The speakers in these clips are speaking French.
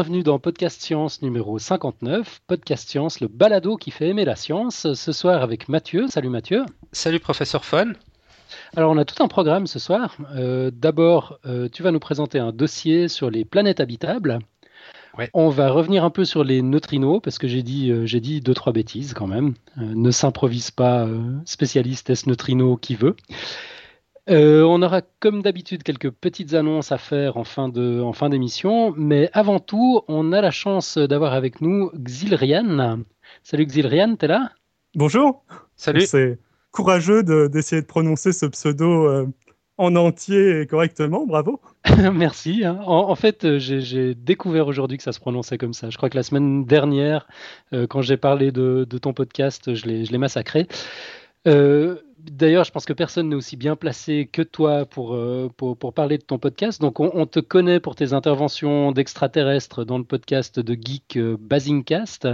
Bienvenue dans Podcast Science numéro 59. Podcast Science, le balado qui fait aimer la science. Ce soir avec Mathieu. Salut Mathieu. Salut professeur Fun. Alors on a tout un programme ce soir. Euh, d'abord, euh, tu vas nous présenter un dossier sur les planètes habitables. On va revenir un peu sur les neutrinos parce que j'ai dit, euh, j'ai dit deux trois bêtises quand même. ne s'improvise pas spécialiste S neutrino qui veut. Euh, on aura comme d'habitude quelques petites annonces à faire en fin, de, en fin d'émission, mais avant tout, on a la chance d'avoir avec nous Xilrian. Salut Xilrian, t'es là? Bonjour. Salut. C'est courageux d'essayer de, prononcer ce pseudo euh, en entier et correctement, bravo. Merci. Hein. En, fait, j'ai découvert aujourd'hui que ça se prononçait comme ça. Je crois que la semaine dernière, euh, quand j'ai parlé de, de, ton podcast, je l'ai massacré. Euh, D'ailleurs, je pense que personne n'est aussi bien placé que toi pour, euh, pour, parler de ton podcast. Donc, on, te connaît pour tes interventions d'extraterrestres dans le podcast de Geek euh, Basingcast.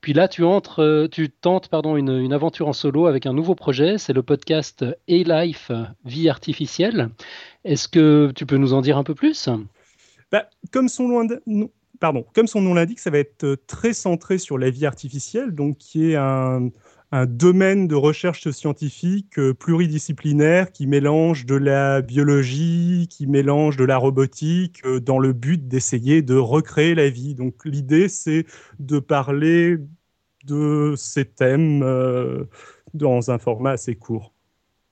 Puis là, tu, entres, euh, tu tentes pardon, une, une, aventure en solo avec un nouveau projet. C'est le podcast A-Life, Vie artificielle. Est-ce que tu peux nous en dire un peu plus? Bah, comme son Pardon, comme son nom l'indique, ça va être très centré sur la vie artificielle, donc qui est un, un domaine de recherche scientifique euh, pluridisciplinaire qui mélange de la biologie, qui mélange de la robotique, euh, dans le but d'essayer de recréer la vie. Donc l'idée, c'est de parler de ces thèmes euh, dans un format assez court.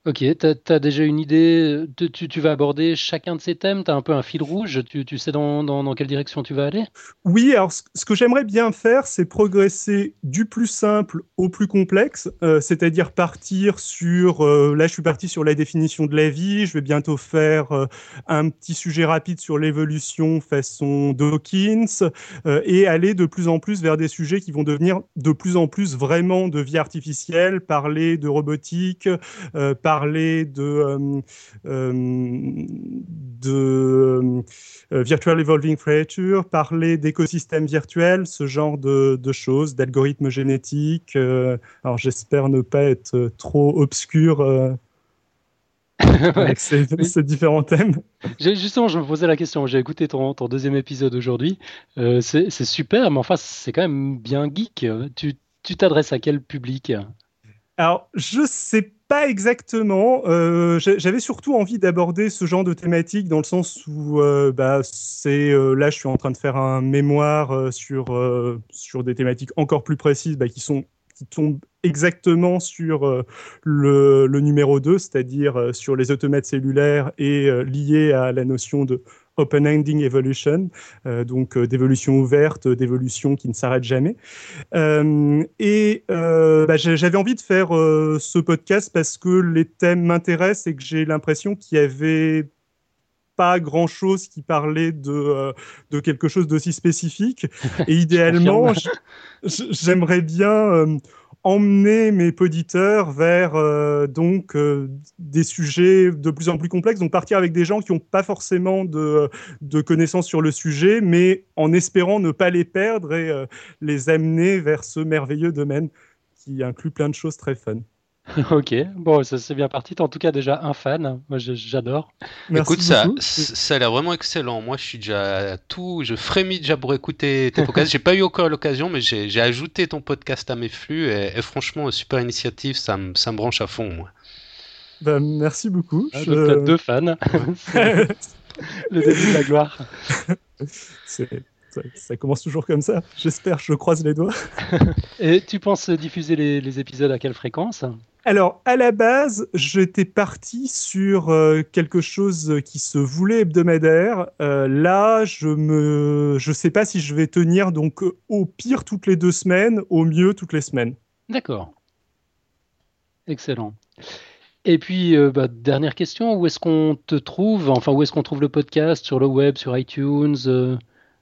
Ok, tu as, déjà une idée tu, tu, vas aborder chacun de ces thèmes? Tu as un peu un fil rouge? Tu, sais dans, dans, quelle direction tu vas aller? Oui, alors ce, que j'aimerais bien faire, c'est progresser du plus simple au plus complexe, euh, c'est-à-dire partir sur, euh, là je suis parti sur la définition de la vie, je vais bientôt faire euh, un petit sujet rapide sur l'évolution façon Dawkins, et aller de plus en plus vers des sujets qui vont devenir de plus en plus vraiment de vie artificielle, parler de robotique, parler parler de, euh, euh, de euh, Virtual Evolving Creature, parler d'écosystèmes virtuels, ce genre de, choses, d'algorithmes génétiques. alors j'espère ne pas être trop obscur. avec ces, différents thèmes. Justement, je me posais la question. J'ai écouté ton, ton deuxième épisode aujourd'hui. c'est super, mais enfin, c'est quand même bien geek. Tu t'adresses à quel public? Alors, je sais pas exactement. Euh, j'avais surtout envie d'aborder ce genre de thématique dans le sens où euh, bah, c'est euh, là, je suis en train de faire un mémoire sur sur des thématiques encore plus précises, bah, qui sont qui tombent exactement sur le, le, numéro 2, c'est-à-dire sur les automates cellulaires et liés à la notion de open-ending evolution, euh, donc euh, d'évolution ouverte, d'évolution qui ne s'arrête jamais. Euh, et bah, j'avais envie de faire ce podcast parce que les thèmes m'intéressent et que j'ai l'impression qu'il y avait pas grand chose qui parlait de, de quelque chose d'aussi spécifique. Et idéalement, j'aimerais bien emmener mes auditeurs vers euh, donc euh, des sujets de plus en plus complexes, donc partir avec des gens qui n'ont pas forcément de, de, connaissances sur le sujet, mais en espérant ne pas les perdre et euh, les amener vers ce merveilleux domaine qui inclut plein de choses très fun. ok, bon, ça c'est bien parti. en tout cas déjà un fan. Moi, j'adore. Écoute, ça, ça a l'air vraiment excellent. Moi, je suis déjà tout, je frémis déjà pour écouter tes podcasts. j'ai pas eu encore l'occasion, mais j'ai ajouté ton podcast à mes flux et, franchement, super initiative, ça me, ça me branche à fond. Moi. Ben, merci beaucoup. Ah, je... deux fans. Le début de la gloire. C'est ça, commence toujours comme ça. J'espère, je croise les doigts. Et tu penses diffuser les, épisodes à quelle fréquence? Alors, à la base, j'étais parti sur euh, quelque chose qui se voulait hebdomadaire. Euh, là, je ne je sais pas si je vais tenir, donc au pire toutes les deux semaines, au mieux toutes les semaines. D'accord. Excellent. Et puis, euh, bah, dernière question, où est-ce qu'on te trouve? Enfin, où est-ce qu'on trouve le podcast? Sur le web, sur iTunes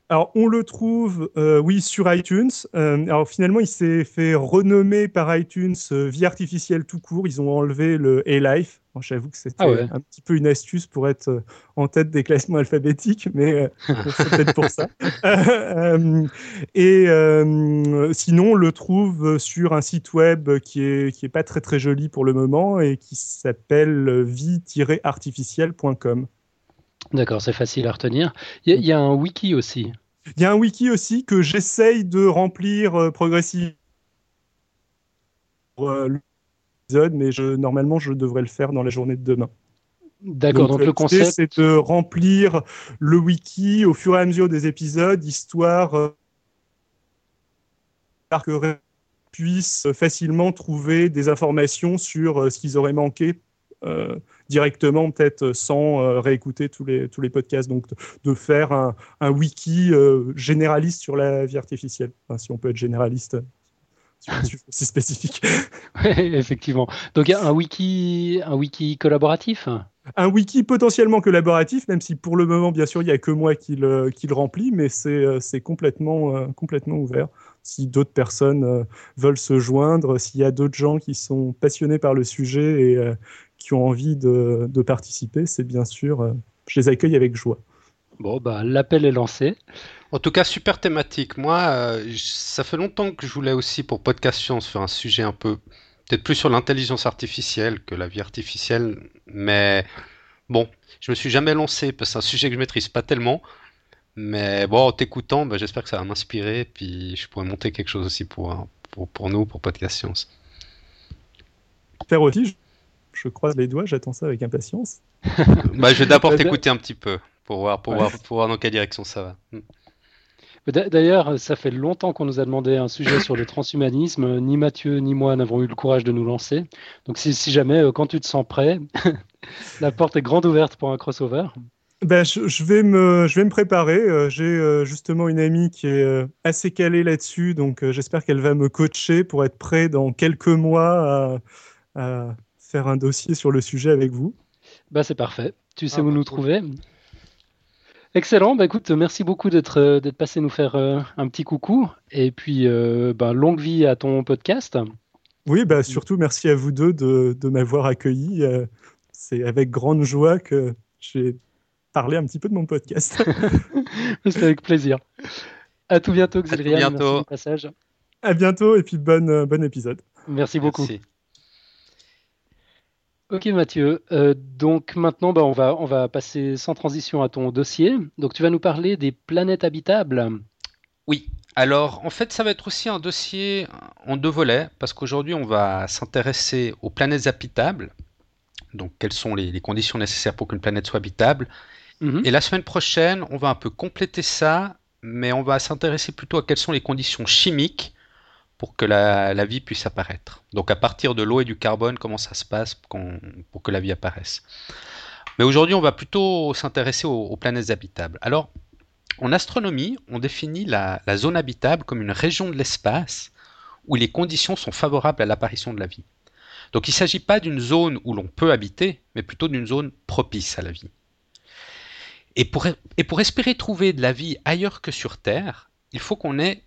alors, on le trouve, euh, oui, sur iTunes. Euh, alors, finalement, il s'est fait renommer par iTunes euh, Vie artificielle tout court. Ils ont enlevé le A-Life. J'avoue que c'était ah un petit peu une astuce pour être en tête des classements alphabétiques, mais c'est peut-être pour ça. et sinon, on le trouve sur un site web qui est, qui est pas très très joli pour le moment et qui s'appelle vie-artificielle.com. D'accord, c'est facile à retenir. Il y, a un wiki aussi. Il y a un wiki aussi que j'essaye de remplir progressivement l'épisode, mais je, normalement, je devrais le faire dans la journée de demain. D'accord, donc, le concept. C'est de remplir le wiki au fur et à mesure des épisodes, histoire que puissent facilement trouver des informations sur euh, ce qu'ils auraient manqué euh, directement, peut-être sans euh, réécouter tous les, tous les podcasts. Donc, de, faire un, un wiki généraliste sur la vie artificielle, si on peut être généraliste. C'est spécifique. Oui, effectivement. Donc, un wiki, un wiki collaboratif? Un wiki potentiellement collaboratif, même si pour le moment, bien sûr, il n'y a que moi qui le, qui le remplit, mais c'est complètement, complètement ouvert si d'autres personnes euh, veulent se joindre, s'il y a d'autres gens qui sont passionnés par le sujet et euh, qui ont envie de, participer, c'est bien sûr, euh, je les accueille avec joie. Bon, bah, l'appel est lancé. En tout cas, super thématique. Moi, ça fait longtemps que je voulais aussi pour Podcast Science faire un sujet un peu, peut-être plus sur l'intelligence artificielle que la vie artificielle, mais bon, je me suis jamais lancé parce que c'est un sujet que je maîtrise pas tellement. Mais bon, en t'écoutant, bah, j'espère que ça va m'inspirer, puis je pourrais monter quelque chose aussi pour, pour, pour nous, pour Podcast Science. Faire aussi, je, croise les doigts, j'attends ça avec impatience. bah, je vais d'abord t'écouter un petit peu, pour voir, pour, voir, pour voir dans quelle direction ça va. Hmm. D'ailleurs, ça fait longtemps qu'on nous a demandé un sujet sur le transhumanisme. Ni Mathieu ni moi n'avons eu le courage de nous lancer. Donc si, si jamais, euh, quand tu te sens prêt, la porte est grande ouverte pour un crossover. Ben, je, vais me, je vais me préparer. Euh, j'ai euh, justement une amie qui est assez calée là-dessus, donc j'espère qu'elle va me coacher pour être prêt dans quelques mois à, faire un dossier sur le sujet avec vous. Bah, c'est parfait. Tu sais ah, où nous trouver. Excellent. Bah, écoute, merci beaucoup d'être d'être passé nous faire un petit coucou. Et puis, bah, longue vie à ton podcast. Oui, bah, surtout merci à vous deux de, de m'avoir accueilli. c'est avec grande joie que j'ai parler un petit peu de mon podcast. C'est avec plaisir. À tout bientôt, Xavier. À bientôt. passage. À bientôt et puis bon, euh, bon épisode. Merci beaucoup. Ok Mathieu, euh, donc maintenant bah, on, va, on va passer sans transition à ton dossier. Donc tu vas nous parler des planètes habitables. Oui, alors en fait ça va être aussi un dossier en deux volets parce qu'aujourd'hui on va s'intéresser aux planètes habitables. Donc quelles sont les conditions nécessaires pour qu'une planète soit habitable Mhm. Et la semaine prochaine, on va un peu compléter ça, mais on va s'intéresser plutôt à quelles sont les conditions chimiques pour que la, vie puisse apparaître. Donc à partir de l'eau et du carbone, comment ça se passe pour que la vie apparaisse. Mais aujourd'hui, on va plutôt s'intéresser aux, planètes habitables. Alors, en astronomie, on définit la, zone habitable comme une région de l'espace où les conditions sont favorables à l'apparition de la vie. Donc il ne s'agit pas d'une zone où l'on peut habiter, mais plutôt d'une zone propice à la vie. Et pour espérer trouver de la vie ailleurs que sur Terre, il faut qu'on ait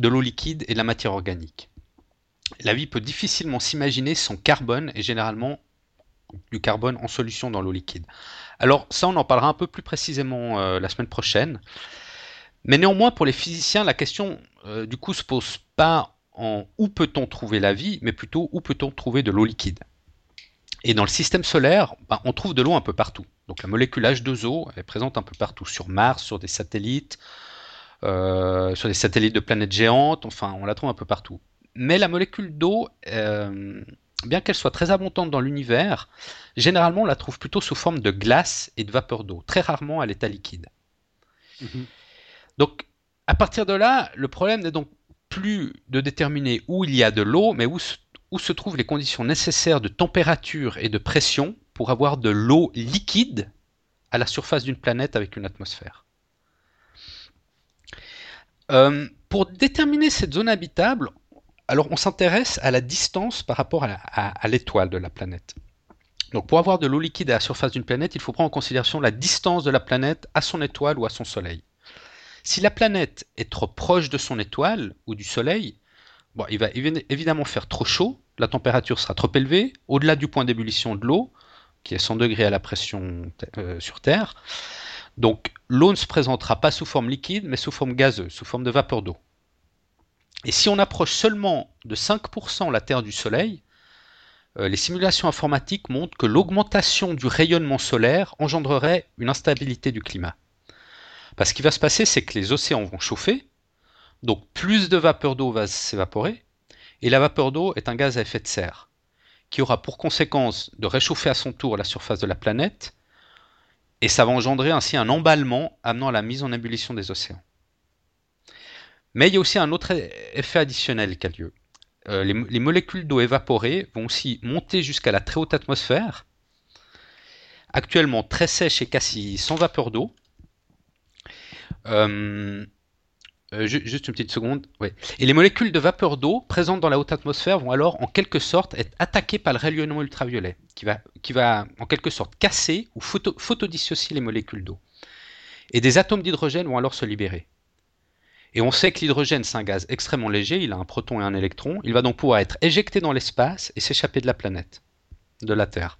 de l'eau liquide et de la matière organique. La vie peut difficilement s'imaginer sans carbone et généralement du carbone en solution dans l'eau liquide. Alors ça, on en parlera un peu plus précisément euh, la semaine prochaine. Mais néanmoins, pour les physiciens, la question euh, du coup se pose pas en où peut-on trouver la vie, mais plutôt où peut-on trouver de l'eau liquide. Et dans le système solaire, ben, on trouve de l'eau un peu partout. Donc la molécule H2O est présente un peu partout, sur Mars, sur des satellites, sur des satellites de planètes géantes, enfin on la trouve un peu partout. Mais la molécule d'eau, euh, bien qu'elle soit très abondante dans l'univers, généralement on la trouve plutôt sous forme de glace et de vapeur d'eau, très rarement à l'état liquide. Mhm. Donc à partir de là, le problème n'est donc plus de déterminer où il y a de l'eau, mais où où se trouvent les conditions nécessaires de température et de pression pour avoir de l'eau liquide à la surface d'une planète avec une atmosphère. Euh, pour déterminer cette zone habitable, alors on s'intéresse à la distance par rapport à l'étoile de la planète. Donc pour avoir de l'eau liquide à la surface d'une planète, il faut prendre en considération la distance de la planète à son étoile ou à son Soleil. Si la planète est trop proche de son étoile ou du Soleil, il va évidemment faire trop chaud, la température sera trop élevée, au-delà du point d'ébullition de l'eau, qui est 100 degrés à la pression euh, sur Terre. Donc l'eau ne se présentera pas sous forme liquide, mais sous forme gazeuse, sous forme de vapeur d'eau. Et si on approche seulement de 5% la Terre du Soleil, euh, les simulations informatiques montrent que l'augmentation du rayonnement solaire engendrerait une instabilité du climat. Parce qu'il va se passer, c'est que les océans vont chauffer, donc plus de vapeur d'eau va s'évaporer, et la vapeur d'eau est un gaz à effet de serre, qui aura pour conséquence de réchauffer à son tour la surface de la planète, et ça va engendrer ainsi un emballement amenant à la mise en ébullition des océans. Mais il y a aussi un autre effet additionnel qui a lieu. Euh, les, molécules d'eau évaporées vont aussi monter jusqu'à la très haute atmosphère, actuellement très sèche et quasi sans vapeur d'eau. Euh, euh, juste une petite seconde. Et les molécules de vapeur d'eau présentes dans la haute atmosphère vont alors en quelque sorte être attaquées par le rayonnement ultraviolet, qui va, en quelque sorte casser ou photo, photodissocier les molécules d'eau. Et des atomes d'hydrogène vont alors se libérer. Et on sait que l'hydrogène, c'est un gaz extrêmement léger, il a un proton et un électron, il va donc pouvoir être éjecté dans l'espace et s'échapper de la planète, de la Terre.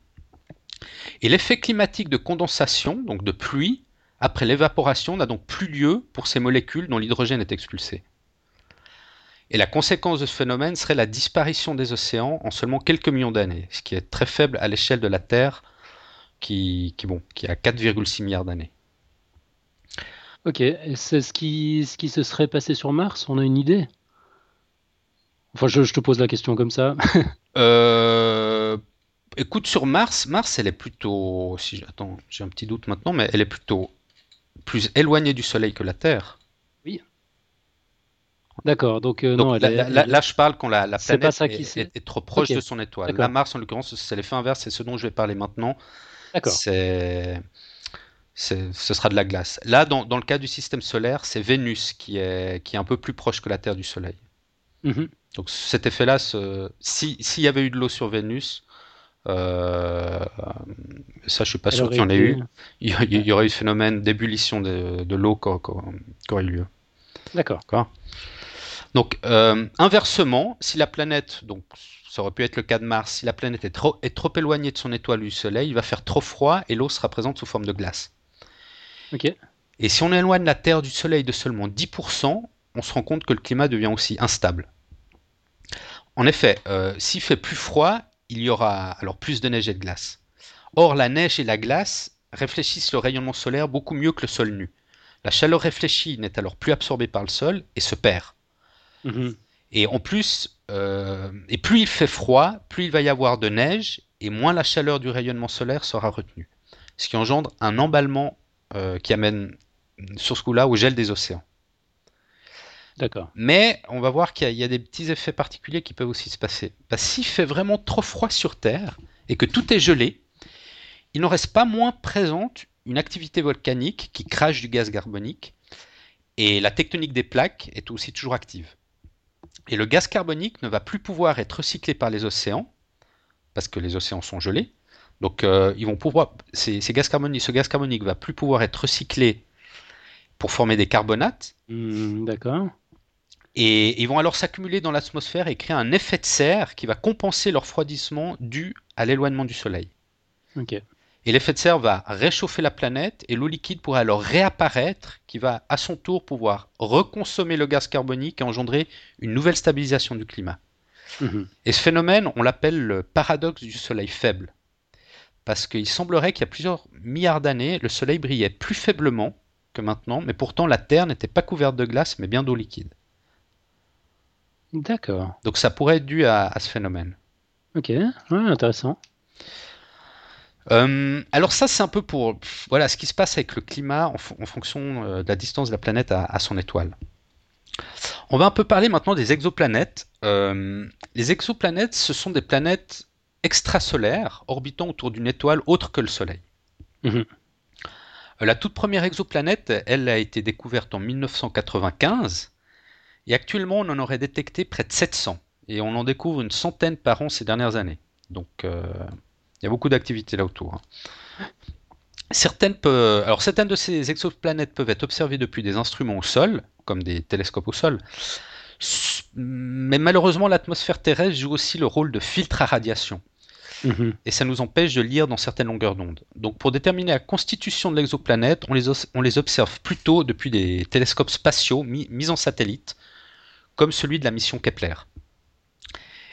Et l'effet climatique de condensation, donc de pluie, après l'évaporation, n'a donc plus lieu pour ces molécules dont l'hydrogène est expulsé. Et la conséquence de ce phénomène serait la disparition des océans en seulement quelques millions d'années, ce qui est très faible à l'échelle de la Terre, qui, qui, bon, qui a 4,6 milliards d'années. Ok, c'est ce qui, ce qui se serait passé sur Mars? On a une idée? Enfin, je, te pose la question comme ça. euh, écoute, sur Mars, Mars, elle est plutôt. Si attends, j'ai un petit doute maintenant, mais elle est plutôt plus éloignée du Soleil que la Terre. Oui. D'accord, donc, euh, non, là, je parle quand la, planète est, trop proche de son étoile. Là, Mars, en l'occurrence, c'est l'effet inverse, c'est ce dont je vais parler maintenant. D'accord. C'est ce sera de la glace. Là, dans, le cas du système solaire, c'est Vénus qui est, qui est un peu plus proche que la Terre du Soleil. Mhm. Donc cet effet-là, s'il y avait eu de l'eau sur Vénus, euh, ça je suis pas sûr qu'il y en ait eu, il y, aurait eu ce phénomène d'ébullition de, l'eau qui aurait eu lieu. D'accord. Donc euh, inversement, si la planète, donc ça aurait pu être le cas de Mars, si la planète est trop, est trop éloignée de son étoile du Soleil, il va faire trop froid et l'eau sera présente sous forme de glace. Et si on éloigne la Terre du Soleil de seulement 10%, on se rend compte que le climat devient aussi instable. En effet, euh, s'il fait plus froid, il y aura alors plus de neige et de glace. Or, la neige et la glace réfléchissent le rayonnement solaire beaucoup mieux que le sol nu. La chaleur réfléchie n'est alors plus absorbée par le sol et se perd. Mhm. Et en plus, euh, et plus il fait froid, plus il va y avoir de neige et moins la chaleur du rayonnement solaire sera retenue. Ce qui engendre un emballement euh, qui amène sur ce coup-là au gel des océans. D'accord. Mais on va voir qu'il y, a des petits effets particuliers qui peuvent aussi se passer. Bah, S'il fait vraiment trop froid sur Terre et que tout est gelé, il n'en reste pas moins présente une activité volcanique qui crache du gaz carbonique et la tectonique des plaques est aussi toujours active. Et le gaz carbonique ne va plus pouvoir être recyclé par les océans parce que les océans sont gelés donc, euh, ils vont pouvoir, ces, gaz carboniques, ce gaz carbonique va plus pouvoir être recyclé pour former des carbonates. Hmm, d'accord. Et ils vont alors s'accumuler dans l'atmosphère et créer un effet de serre qui va compenser leur refroidissement dû à l'éloignement du Soleil. Et l'effet de serre va réchauffer la planète et l'eau liquide pourra alors réapparaître qui va à son tour pouvoir reconsommer le gaz carbonique et engendrer une nouvelle stabilisation du climat. Mhm. Et ce phénomène, on l'appelle le paradoxe du Soleil faible parce qu'il semblerait qu'il y a plusieurs milliards d'années, le Soleil brillait plus faiblement que maintenant, mais pourtant la Terre n'était pas couverte de glace, mais bien d'eau liquide. D'accord. Donc ça pourrait être dû à, ce phénomène. Ok, intéressant. Euh, alors ça, c'est un peu pour voilà ce qui se passe avec le climat en, fonction euh, de la distance de la planète à, son étoile. On va un peu parler maintenant des exoplanètes. Euh, les exoplanètes, ce sont des planètes extrasolaire orbitant autour d'une étoile autre que le Soleil. Mhm. La toute première exoplanète, elle a été découverte en 1995 et actuellement on en aurait détecté près de 700 et on en découvre une centaine par an ces dernières années. Donc euh, il y a beaucoup d'activités là autour. Hein. Certaines, Alors, certaines de ces exoplanètes peuvent être observées depuis des instruments au sol, comme des télescopes au sol, mais malheureusement, l'atmosphère terrestre joue aussi le rôle de filtre à radiation. Mhm. Et ça nous empêche de lire dans certaines longueurs d'onde. Donc pour déterminer la constitution de l'exoplanète, on les, on les observe plutôt depuis des télescopes spatiaux mis, en satellite, comme celui de la mission Kepler.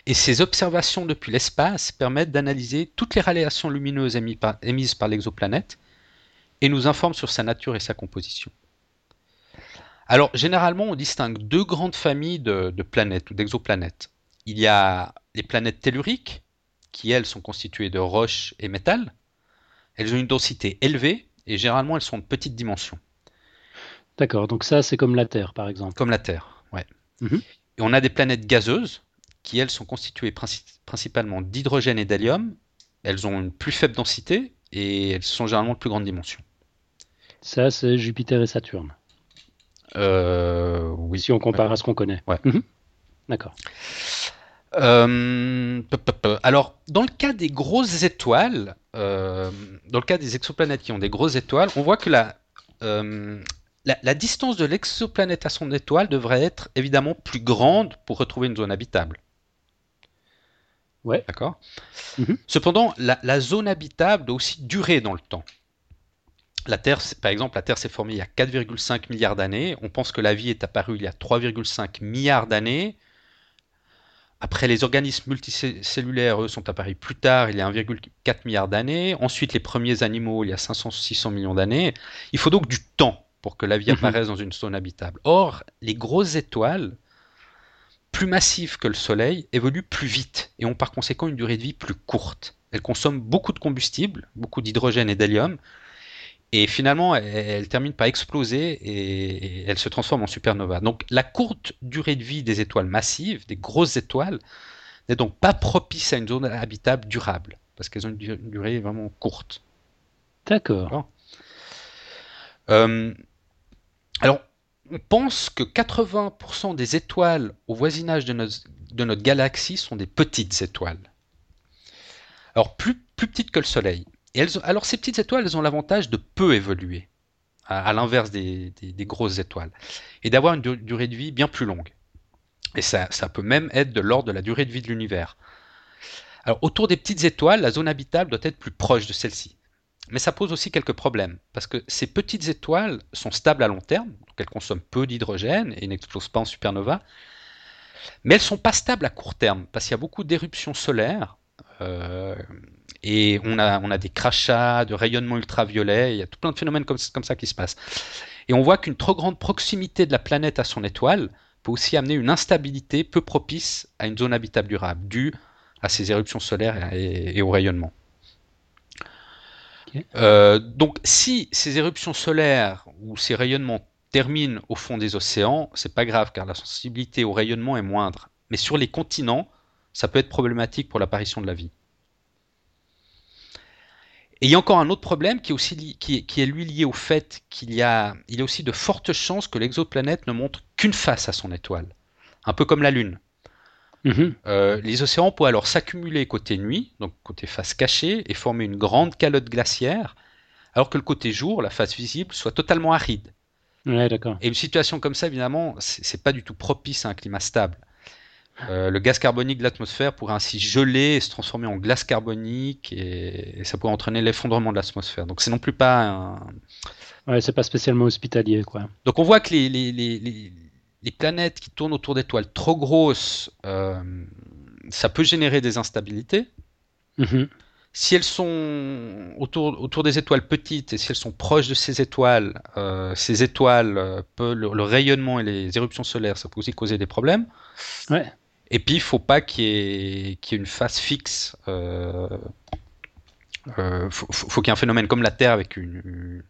Et ces observations depuis l'espace permettent d'analyser toutes les radiations lumineuses émises par, l'exoplanète et nous informent sur sa nature et sa composition. Alors, généralement, on distingue deux grandes familles de, planètes ou d'exoplanètes. Il y a les planètes telluriques, qui elles sont constituées de roches et métal. Elles ont une densité élevée et généralement elles sont de petites dimensions. D'accord, donc ça c'est comme la Terre par exemple. Comme la Terre, Mhm. Et on a des planètes gazeuses qui elles sont constituées principalement d'hydrogène et d'hélium. Elles ont une plus faible densité et elles sont généralement de plus grande dimension. Ça c'est Jupiter et Saturne. Euh, oui. Si on compare à ce qu'on connaît. Ouais. Mhm. D'accord. Euh, alors, dans le cas des grosses étoiles, euh, dans le cas des exoplanètes qui ont des grosses étoiles, on voit que la, la, distance de l'exoplanète à son étoile devrait être évidemment plus grande pour retrouver une zone habitable. Ouais. D'accord? Mhm. Cependant, la, la, zone habitable doit aussi durer dans le temps. La Terre, par exemple, la Terre s'est formée il y a 4,5 milliards d'années. On pense que la vie est apparue il y a 3,5 milliards d'années. Après, les organismes multicellulaires, eux, sont apparus plus tard, il y a 1,4 milliard d'années. Ensuite, les premiers animaux, il y a 500-600 millions d'années. Il faut donc du temps pour que la vie mhm. apparaisse dans une zone habitable. Or, les grosses étoiles, plus massives que le Soleil, évoluent plus vite et ont par conséquent une durée de vie plus courte. Elles consomment beaucoup de combustible, beaucoup d'hydrogène et d'hélium, et finalement, elles terminent par exploser et, elles se transforment en supernova. Donc la courte durée de vie des étoiles massives, des grosses étoiles, n'est donc pas propice à une zone habitable durable, parce qu'elles ont une durée vraiment courte. D'accord? Euh, alors, on pense que 80% des étoiles au voisinage de notre, galaxie sont des petites étoiles. Alors, plus, petites que le Soleil. Et alors, ces petites étoiles, elles ont l'avantage de peu évoluer, à, l'inverse des, grosses étoiles, et d'avoir une durée de vie bien plus longue. Et ça, ça peut même être de l'ordre de la durée de vie de l'univers. Alors, autour des petites étoiles, la zone habitable doit être plus proche de celle-ci. Mais ça pose aussi quelques problèmes, parce que ces petites étoiles sont stables à long terme, donc elles consomment peu d'hydrogène et n'explosent pas en supernova, mais elles ne sont pas stables à court terme, parce qu'il y a beaucoup d'éruptions solaires, euh, et on a, on a des crachats, de rayonnement ultraviolet, il y a tout plein de phénomènes comme, comme ça qui se passent. Et on voit qu'une trop grande proximité de la planète à son étoile peut aussi amener une instabilité peu propice à une zone habitable durable, due à ces éruptions solaires et au rayonnement. Euh, donc, si ces éruptions solaires ou ces rayonnements terminent au fond des océans, c'est pas grave car la sensibilité au rayonnement est moindre. Mais sur les continents, ça peut être problématique pour l'apparition de la vie. Et il y a encore un autre problème qui est, lui lié au fait qu'il y a aussi de fortes chances que l'exoplanète ne montre qu'une face à son étoile. Un peu comme la Lune. Mhm. Euh, les océans pourraient alors s'accumuler côté nuit, donc côté face cachée, et former une grande calotte glaciaire, alors que le côté jour, la face visible, soit totalement aride. Et une situation comme ça, évidemment, c'est pas du tout propice à un climat stable. Euh, le gaz carbonique de l'atmosphère pourrait ainsi geler et se transformer en glace carbonique et, ça pourrait entraîner l'effondrement de l'atmosphère. Donc c'est non plus pas un... Ouais, c'est pas spécialement hospitalier, quoi. Donc on voit que les, les, les planètes qui tournent autour d'étoiles trop grosses, euh, ça peut générer des instabilités. Mhm. Si elles sont autour, autour des étoiles petites et si elles sont proches de ces étoiles, euh, ces étoiles, euh, le, rayonnement et les éruptions solaires, ça peut aussi causer des problèmes. Et puis, il ne faut pas qu'il y, ait une phase fixe. Il faut, qu'il y ait un phénomène comme la Terre avec une,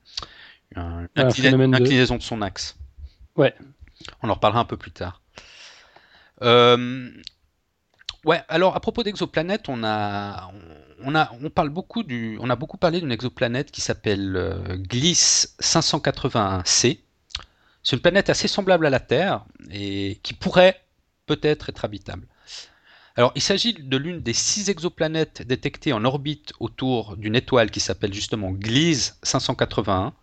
inclinaison de... son axe. Ouais. On en reparlera un peu plus tard. Euh, alors à propos d'exoplanètes, on a beaucoup parlé d'une exoplanète qui s'appelle euh, Gliss 581c. C'est une planète assez semblable à la Terre et qui pourrait peut-être être habitable. Alors, il s'agit de l'une des six exoplanètes détectées en orbite autour d'une étoile qui s'appelle justement Gliese 581.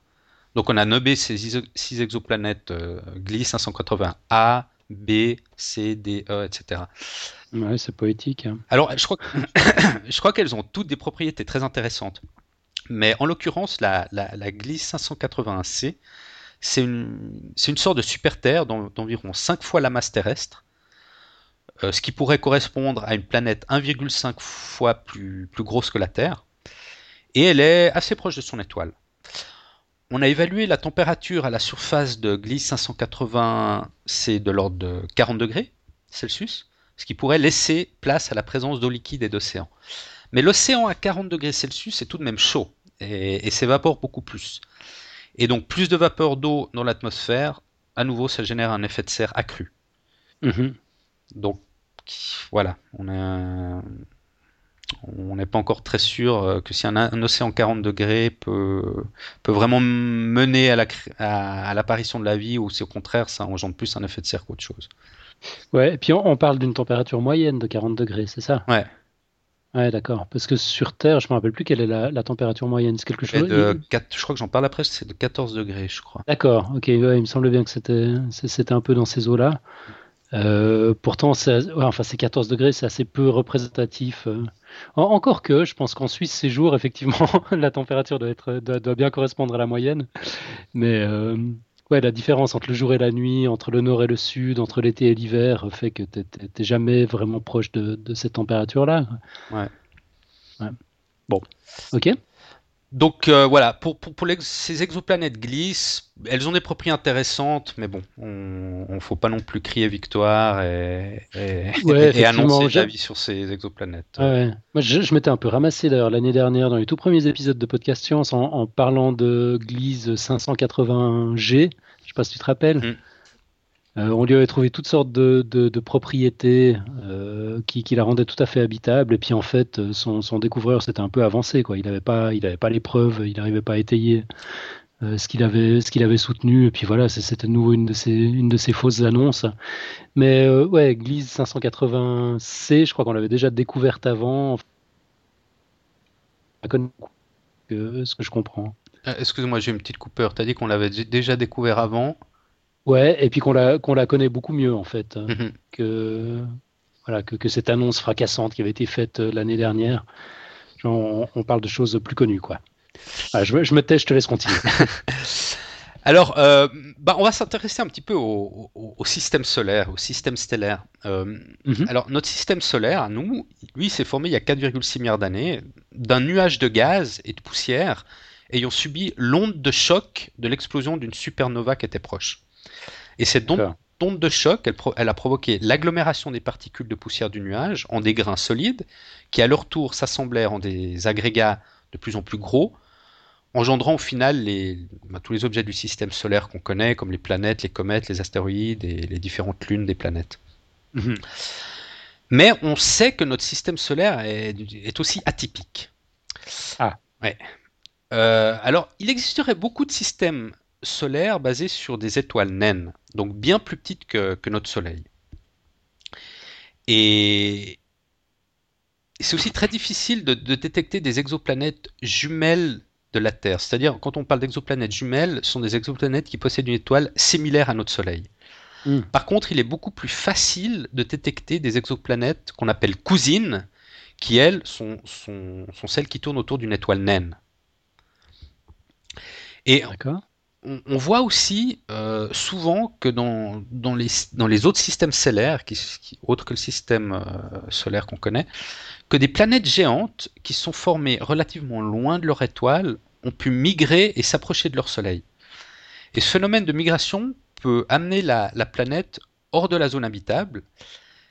Donc on a nommé ces six exoplanètes euh, Gliese 580 A, B, C, D, E, etc. Ouais, c'est poétique. Hein. Alors je crois, je crois qu'elles ont toutes des propriétés très intéressantes. Mais en l'occurrence, la, la, la Gliese 581c, c'est une, une, sorte de super Terre d'environ 5 fois la masse terrestre, euh, ce qui pourrait correspondre à une planète 1,5 fois plus, plus grosse que la Terre. Et elle est assez proche de son étoile on a évalué la température à la surface de Gliese 580, c'est de l'ordre de 40 degrés Celsius, ce qui pourrait laisser place à la présence d'eau liquide et d'océan. Mais l'océan à 40 degrés Celsius est tout de même chaud et, s'évapore beaucoup plus. Et donc plus de vapeur d'eau dans l'atmosphère, à nouveau ça génère un effet de serre accru. Mhm. Donc voilà, on a on n'est pas encore très sûr euh, que si un, océan 40 degrés peut, peut vraiment mener à l'apparition de la vie ou si au contraire ça engendre plus un effet de serre qu'autre chose. Ouais, et puis on, parle d'une température moyenne de 40 degrés, c'est ça? Ouais. Ouais, d'accord. Parce que sur Terre, je me rappelle plus quelle est la, température moyenne. C'est quelque chose. De 4, je crois que j'en parle après, c'est de 14 degrés, je crois. D'accord, ok. il me semble bien que c'était, c'était un peu dans ces eaux-là. Euh, pourtant, enfin, c'est 14 degrés, c'est assez peu représentatif. Euh. encore que, je pense qu'en Suisse, ces jours, effectivement, la température doit, être, doit, bien correspondre à la moyenne. Mais euh, ouais, la différence entre le jour et la nuit, entre le nord et le sud, entre l'été et l'hiver, fait que tu n'es jamais vraiment proche de, de cette température-là. Ouais. ouais. Bon, ok. Donc euh, voilà, pour, pour, ces exoplanètes glissent, elles ont des propriétés intéressantes, mais bon, on ne faut pas non plus crier victoire et, et, annoncer l'avis sur ces exoplanètes. Moi, je, m'étais un peu ramassé d'ailleurs l'année dernière dans les tout premiers épisodes de Podcast Science en, parlant de Gliese 580G. Je ne sais pas si tu te rappelles. Mm. Euh, on lui avait trouvé toutes sortes de, propriétés euh, qui, la rendaient tout à fait habitable. Et puis en fait, euh, son, découvreur s'était un peu avancé. Quoi. Il n'avait pas, il pas les preuves, il n'arrivait pas à étayer ce qu'il avait, soutenu. Et puis voilà, c'était de nouveau une de ces fausses annonces. Mais ouais, Gliese 580C, je crois qu'on l'avait déjà découverte avant. ce que je comprends. Excuse-moi, j'ai une petite coupeur. Tu as dit qu'on l'avait déjà découvert avant. Ouais, et puis qu'on la, qu'on la connaît beaucoup mieux en fait hein, mhm. que, voilà, que, que, cette annonce fracassante qui avait été faite euh, l'année dernière. on, parle de choses plus connues quoi. je, je, me tais, je te laisse continuer. Alors, euh, bah, on va s'intéresser un petit peu au, au, système solaire, au système stellaire. Euh, mhm. Alors, notre système solaire, nous, lui, s'est formé il y a 4,6 milliards d'années d'un nuage de gaz et de poussière ayant subi l'onde de choc de l'explosion d'une supernova qui était proche. Et cette onde, de choc, elle, a provoqué l'agglomération des particules de poussière du nuage en des grains solides, qui à leur tour s'assemblèrent en des agrégats de plus en plus gros, engendrant au final bah, tous les objets du système solaire qu'on connaît, comme les planètes, les comètes, les astéroïdes et les différentes lunes des planètes. Mhm. Mais on sait que notre système solaire est, aussi atypique. Ah. Ouais. Euh, alors, il existerait beaucoup de systèmes solaire basée sur des étoiles naines, donc bien plus petites que, notre Soleil. Et c'est aussi très difficile de, détecter des exoplanètes jumelles de la Terre. C'est-à-dire, quand on parle d'exoplanètes jumelles, ce sont des exoplanètes qui possèdent une étoile similaire à notre Soleil. Hmm. Par contre, il est beaucoup plus facile de détecter des exoplanètes qu'on appelle cousines, qui elles sont, sont, sont celles qui tournent autour d'une étoile naine. Et on, voit aussi euh, souvent que dans, les, autres systèmes stellaires, qui, autres que le système euh, solaire qu'on connaît, que des planètes géantes qui sont formées relativement loin de leur étoile ont pu migrer et s'approcher de leur Soleil. Et ce phénomène de migration peut amener la, la planète hors de la zone habitable,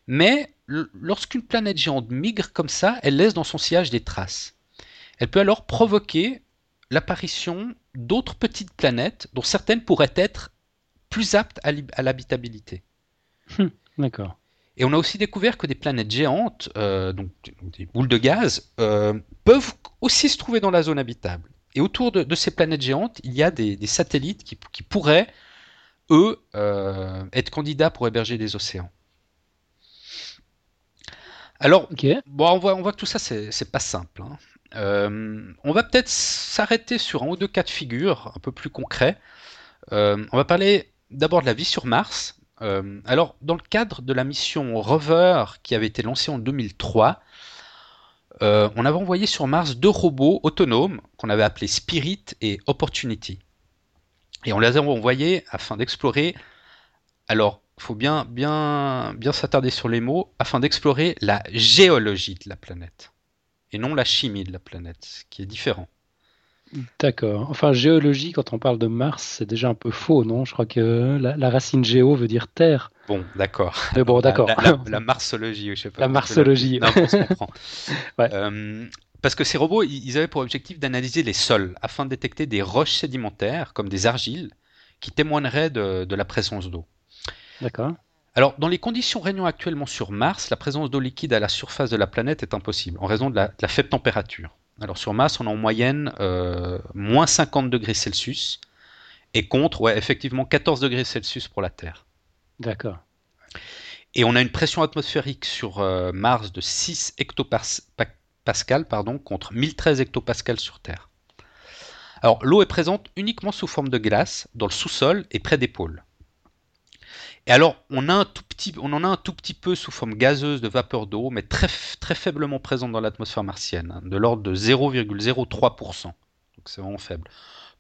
mais lorsqu'une planète géante migre comme ça, elle laisse dans son sillage des traces. Elle peut alors provoquer l'apparition d'autres petites planètes dont certaines pourraient être plus aptes à l'habitabilité. Hum, d'accord. Et on a aussi découvert que des planètes géantes, euh, donc, des boules de gaz, euh, peuvent aussi se trouver dans la zone habitable. Et autour de, ces planètes géantes, il y a des, satellites qui, pourraient, eux, euh, être candidats pour héberger des océans. Alors, bon, on, voit, on voit que tout ça, c'est pas simple. Hein. Euh, on va peut-être s'arrêter sur un ou deux cas de figure un peu plus concrets. Euh, on va parler d'abord de la vie sur Mars. Euh, alors, dans le cadre de la mission Rover qui avait été lancée en 2003, on avait envoyé sur Mars deux robots autonomes qu'on avait appelés Spirit et Opportunity. Et on les a envoyés afin d'explorer. Alors, il faut bien, bien, bien s'attarder sur les mots, afin d'explorer la géologie de la planète et non la chimie de la planète, qui est différent. D'accord. Enfin, géologie, quand on parle de Mars, c'est déjà un peu faux, non? Je crois que la, racine géo veut dire terre. Bon, d'accord. Mais bon, d'accord. La, marsologie, je sais pas. La marsologie. Non, on se comprend. Euh, parce que ces robots, ils avaient pour objectif d'analyser les sols afin de détecter des roches sédimentaires, comme des argiles, qui témoigneraient de, la présence d'eau. D'accord. Alors, dans les conditions régnant actuellement sur Mars, la présence d'eau liquide à la surface de la planète est impossible, en raison de la faible température. Alors sur Mars, on a en moyenne euh, moins 50 degrés Celsius et contre, ouais, effectivement, 14 degrés Celsius pour la Terre. D'accord. Et on a une pression atmosphérique sur euh, Mars de 6 hectopascales pardon, contre 1013 hectopascales sur Terre. Alors l'eau est présente uniquement sous forme de glace dans le sous-sol et près des pôles. Et alors, on, en a un tout petit peu sous forme gazeuse de vapeur d'eau, mais très, très faiblement présente dans l'atmosphère martienne, hein, de l'ordre de 0,03%. Donc c'est vraiment faible.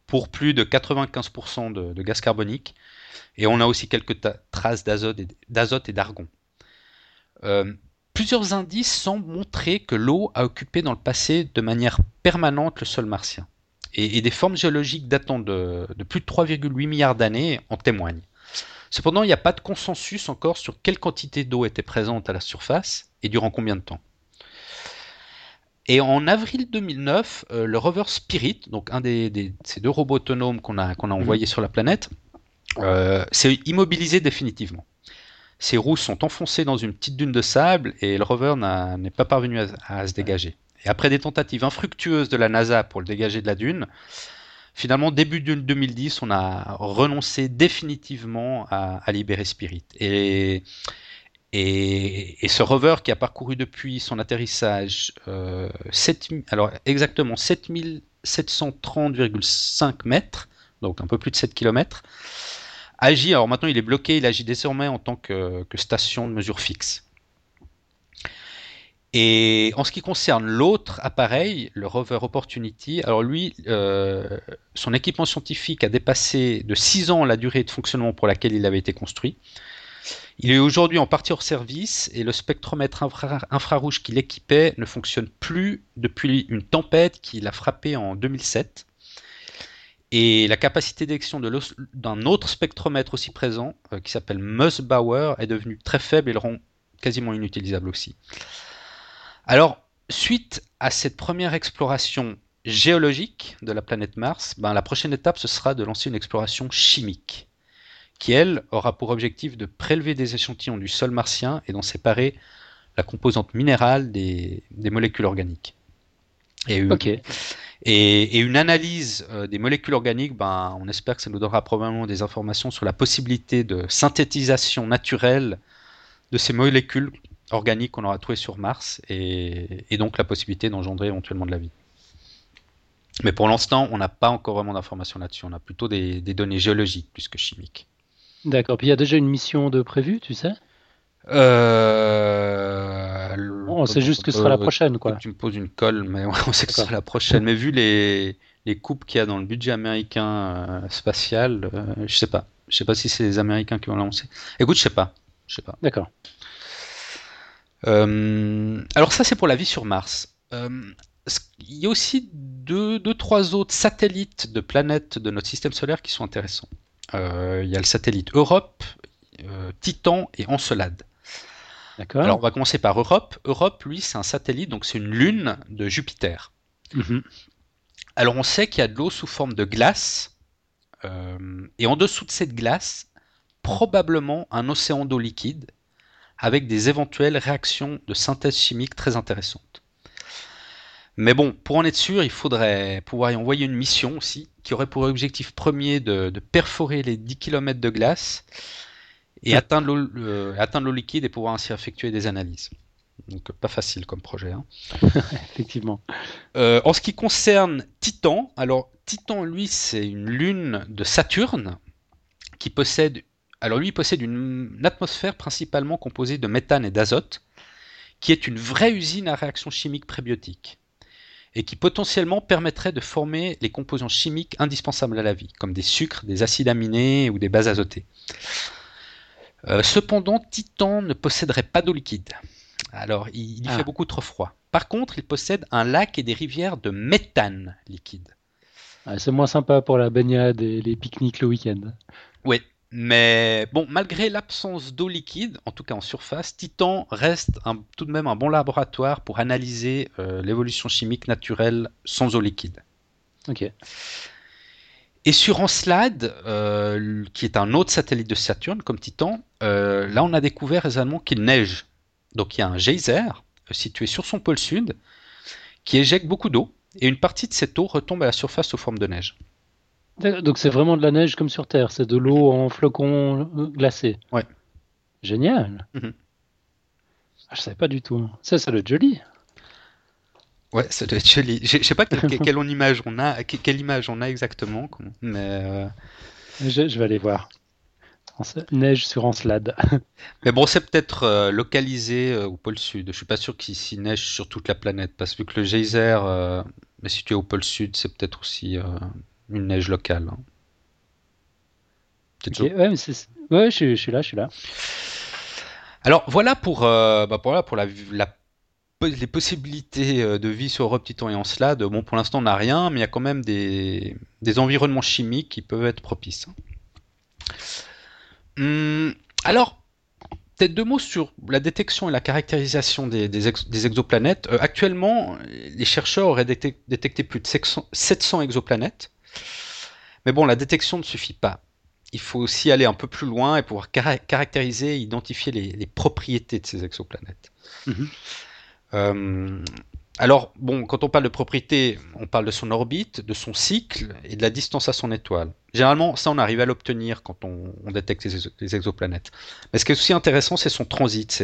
Pour plus de 95% de, gaz carbonique. Et on a aussi quelques traces d'azote et d'argon. Euh, plusieurs indices semblent montrer que l'eau a occupé dans le passé de manière permanente le sol martien. Et, des formes géologiques datant de, de plus de 3,8 milliards d'années en témoignent. Cependant, il n'y a pas de consensus encore sur quelle quantité d'eau était présente à la surface et durant combien de temps. Et en avril 2009, euh, le rover Spirit, donc un des, ces deux robots autonomes qu'on a, qu'on a mhm. envoyés sur la planète, euh, s'est immobilisé définitivement. Ses roues sont enfoncées dans une petite dune de sable et le rover n'est pas parvenu à, se dégager. Et après des tentatives infructueuses de la NASA pour le dégager de la dune, finalement, début 2010, on a renoncé définitivement à, libérer Spirit. Et, ce rover qui a parcouru depuis son atterrissage euh, alors exactement 7730,5 mètres, donc un peu plus de 7 km, agit, alors maintenant il est bloqué, il agit désormais en tant que station de mesure fixe. Et en ce qui concerne l'autre appareil, le rover Opportunity, alors lui, euh, son équipement scientifique a dépassé de 6 ans la durée de fonctionnement pour laquelle il avait été construit. Il est aujourd'hui en partie hors service et le spectromètre infrarouge qui l'équipait ne fonctionne plus depuis une tempête qui l'a frappé en 2007. Et la capacité d'élection d'un autre spectromètre aussi présent, euh, qui s'appelle Bauer, est devenue très faible et le rend quasiment inutilisable aussi. Alors, suite à cette première exploration géologique de la planète Mars, ben, la prochaine étape, ce sera de lancer une exploration chimique, qui, elle, aura pour objectif de prélever des échantillons du sol martien et d'en séparer la composante minérale des, molécules organiques. Et, une analyse euh, des molécules organiques, ben, on espère que ça nous donnera probablement des informations sur la possibilité de synthétisation naturelle de ces molécules organique qu'on aura trouvé sur Mars et, donc la possibilité d'engendrer éventuellement de la vie. Mais pour l'instant, on n'a pas encore vraiment d'informations là-dessus. On a plutôt des, données géologiques plus que chimiques. D'accord. Puis il y a déjà une mission de prévue, tu sais? Euh... On sait juste que ce sera la prochaine, quoi. Tu me poses une colle, mais on sait que ce sera la prochaine. Mais vu les, les coupes qu'il y a dans le budget américain euh, spatial, euh, je sais pas. Je sais pas si c'est les Américains qui vont lancé. Écoute, je sais pas. Je sais pas. D'accord. Euh, alors ça c'est pour la vie sur Mars. Euh, il y a aussi deux, deux, trois autres satellites de planètes de notre système solaire qui sont intéressants. Euh, il y a le satellite Europe, Titan et Encelade. Alors on va commencer par Europe. Europe, lui, c'est un satellite, donc c'est une lune de Jupiter. Mhm. Alors on sait qu'il y a de l'eau sous forme de glace, et en dessous de cette glace, probablement un océan d'eau liquide avec des éventuelles réactions de synthèse chimique très intéressantes. Mais bon, pour en être sûr, il faudrait pouvoir y envoyer une mission aussi, qui aurait pour objectif premier de, perforer les 10 km de glace et atteindre l'eau liquide et pouvoir ainsi effectuer des analyses. Donc pas facile comme projet. Hein. Effectivement. Euh, en ce qui concerne Titan, alors Titan, lui, c'est une lune de Saturne qui possède alors lui, il possède une, atmosphère principalement composée de méthane et d'azote, qui est une vraie usine à réaction chimique prébiotique, et qui potentiellement permettrait de former les composants chimiques indispensables à la vie, comme des sucres, des acides aminés ou des bases azotées. Euh, cependant, Titan ne posséderait pas d'eau liquide. Alors, il, y fait ah. beaucoup trop froid. Par contre, il possède un lac et des rivières de méthane liquide. Ah, c'est moins sympa pour la baignade et les pique-niques le week-end. Oui, mais bon, malgré l'absence d'eau liquide, en tout cas en surface, Titan reste tout de même un bon laboratoire pour analyser euh, l'évolution chimique naturelle sans eau liquide. Ok. Et sur Encelade, euh, qui est un autre satellite de Saturne comme Titan, euh, là on a découvert récemment qu'il neige. Donc il y a un geyser situé sur son pôle sud qui éjecte beaucoup d'eau et une partie de cette eau retombe à la surface sous forme de neige. Donc c'est vraiment de la neige comme sur Terre, c'est de l'eau en flocons glacés. Ouais. Génial. Mhm. Ah, je savais pas du tout. Ça, ça doit être joli. Ouais, ça doit être joli. Je sais pas quelle, image on a, quelle image on a exactement, mais. Euh, je, vais aller voir. Neige sur Encelade. mais bon, c'est peut-être euh, localisé euh, au pôle sud. Je suis pas sûr qu'il s'y neige sur toute la planète, parce que le geyser est situé au pôle sud, c'est peut-être aussi une neige locale. Hein. ouais, je, suis là, je suis là. Alors voilà pour, euh, bah, pour, pour la, les possibilités euh, de vie sur Europe Titan et Encelade. Bon, pour l'instant, on n'a rien, mais il y a quand même des, des, environnements chimiques qui peuvent être propices. Hum, alors, peut-être deux mots sur la détection et la caractérisation des, des, exoplanètes. Euh, actuellement, les chercheurs auraient détecté plus de 700 exoplanètes. Mais bon, la détection ne suffit pas. Il faut aussi aller un peu plus loin et pouvoir caractériser et identifier les, propriétés de ces exoplanètes. Mhm. Euh, alors, bon, quand on parle de propriétés, on parle de son orbite, de son cycle et de la distance à son étoile. Généralement, ça, on arrive à l'obtenir quand on, détecte les, exoplanètes. Mais ce qui est aussi intéressant, c'est son transit.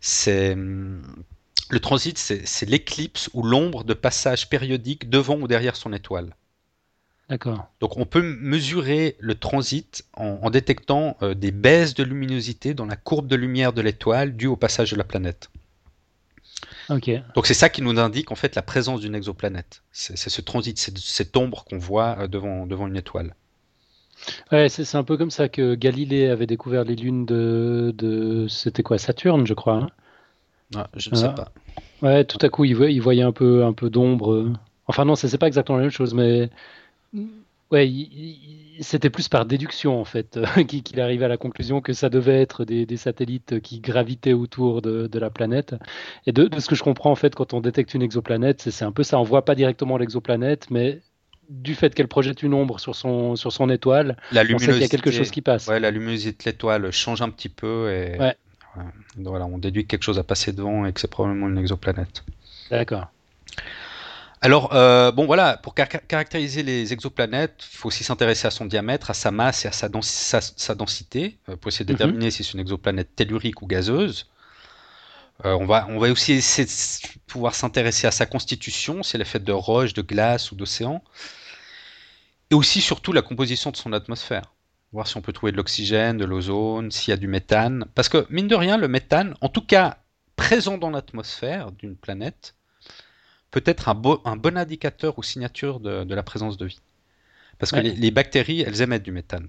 C'est le transit, c'est l'éclipse ou l'ombre de passage périodique devant ou derrière son étoile. D'accord. Donc on peut mesurer le transit en, détectant euh, des baisses de luminosité dans la courbe de lumière de l'étoile due au passage de la planète. Ok. Donc c'est ça qui nous indique en fait la présence d'une exoplanète. C'est ce transit, c'est cette ombre qu'on voit euh, devant, devant une étoile. Ouais, c'est un peu comme ça que Galilée avait découvert les lunes de, de c'était quoi Saturne, je crois. Hein? Ah, je ne sais pas. Ouais, tout à coup, il, voyait, il voyait un peu, un peu d'ombre. Enfin non, c'est pas exactement la même chose, mais Ouais, c'était plus par déduction en fait qu'il arrivait à la conclusion que ça devait être des, satellites qui gravitaient autour de, la planète. Et de, ce que je comprends en fait quand on détecte une exoplanète, c'est un peu ça. On voit pas directement l'exoplanète, mais du fait qu'elle projette une ombre sur son, sur son étoile, la on sait qu'il y a quelque chose qui passe. Ouais, la luminosité de l'étoile change un petit peu et voilà, on déduit que quelque chose a passé devant et que c'est probablement une exoplanète. D'accord. Alors, euh, bon voilà, pour caractériser les exoplanètes, il faut aussi s'intéresser à son diamètre, à sa masse et à sa, densité, euh, pour essayer de mhm. déterminer si c'est une exoplanète tellurique ou gazeuse. Euh, on, va, on va aussi essayer de pouvoir s'intéresser à sa constitution, si elle est faite de roches, de glace ou d'océan. Et aussi, surtout, la composition de son atmosphère. Voir si on peut trouver de l'oxygène, de l'ozone, s'il y a du méthane. Parce que, mine de rien, le méthane, en tout cas présent dans l'atmosphère d'une planète, peut être un, bon indicateur ou signature de, la présence de vie. Parce que les, bactéries, elles émettent du méthane.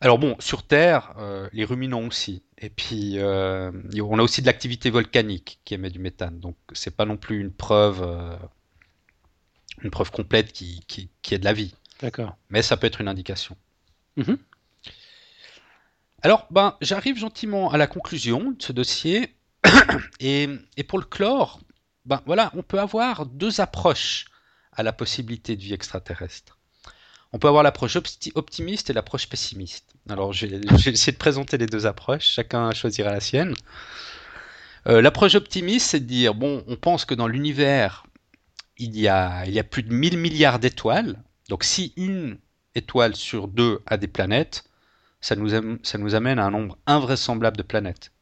Alors bon, sur Terre, euh, les ruminants aussi. Et puis, euh, on a aussi de l'activité volcanique qui émet du méthane. Donc, c'est pas non plus une preuve, euh, une preuve complète qui, qui, est de la vie. D'accord. Mais ça peut être une indication. Mhm. Alors, ben, j'arrive gentiment à la conclusion de ce dossier. et, et, pour le chlore, ben voilà, on peut avoir deux approches à la possibilité de vie extraterrestre. On peut avoir l'approche optimiste et l'approche pessimiste. Alors, j'ai essayé de présenter les deux approches, chacun choisira la sienne. Euh, l'approche optimiste, c'est de dire, bon, on pense que dans l'univers, il, y a, il y a plus de 1000 milliards d'étoiles. Donc, si une étoile sur deux a des planètes, ça nous, ça nous amène à un nombre invraisemblable de planètes.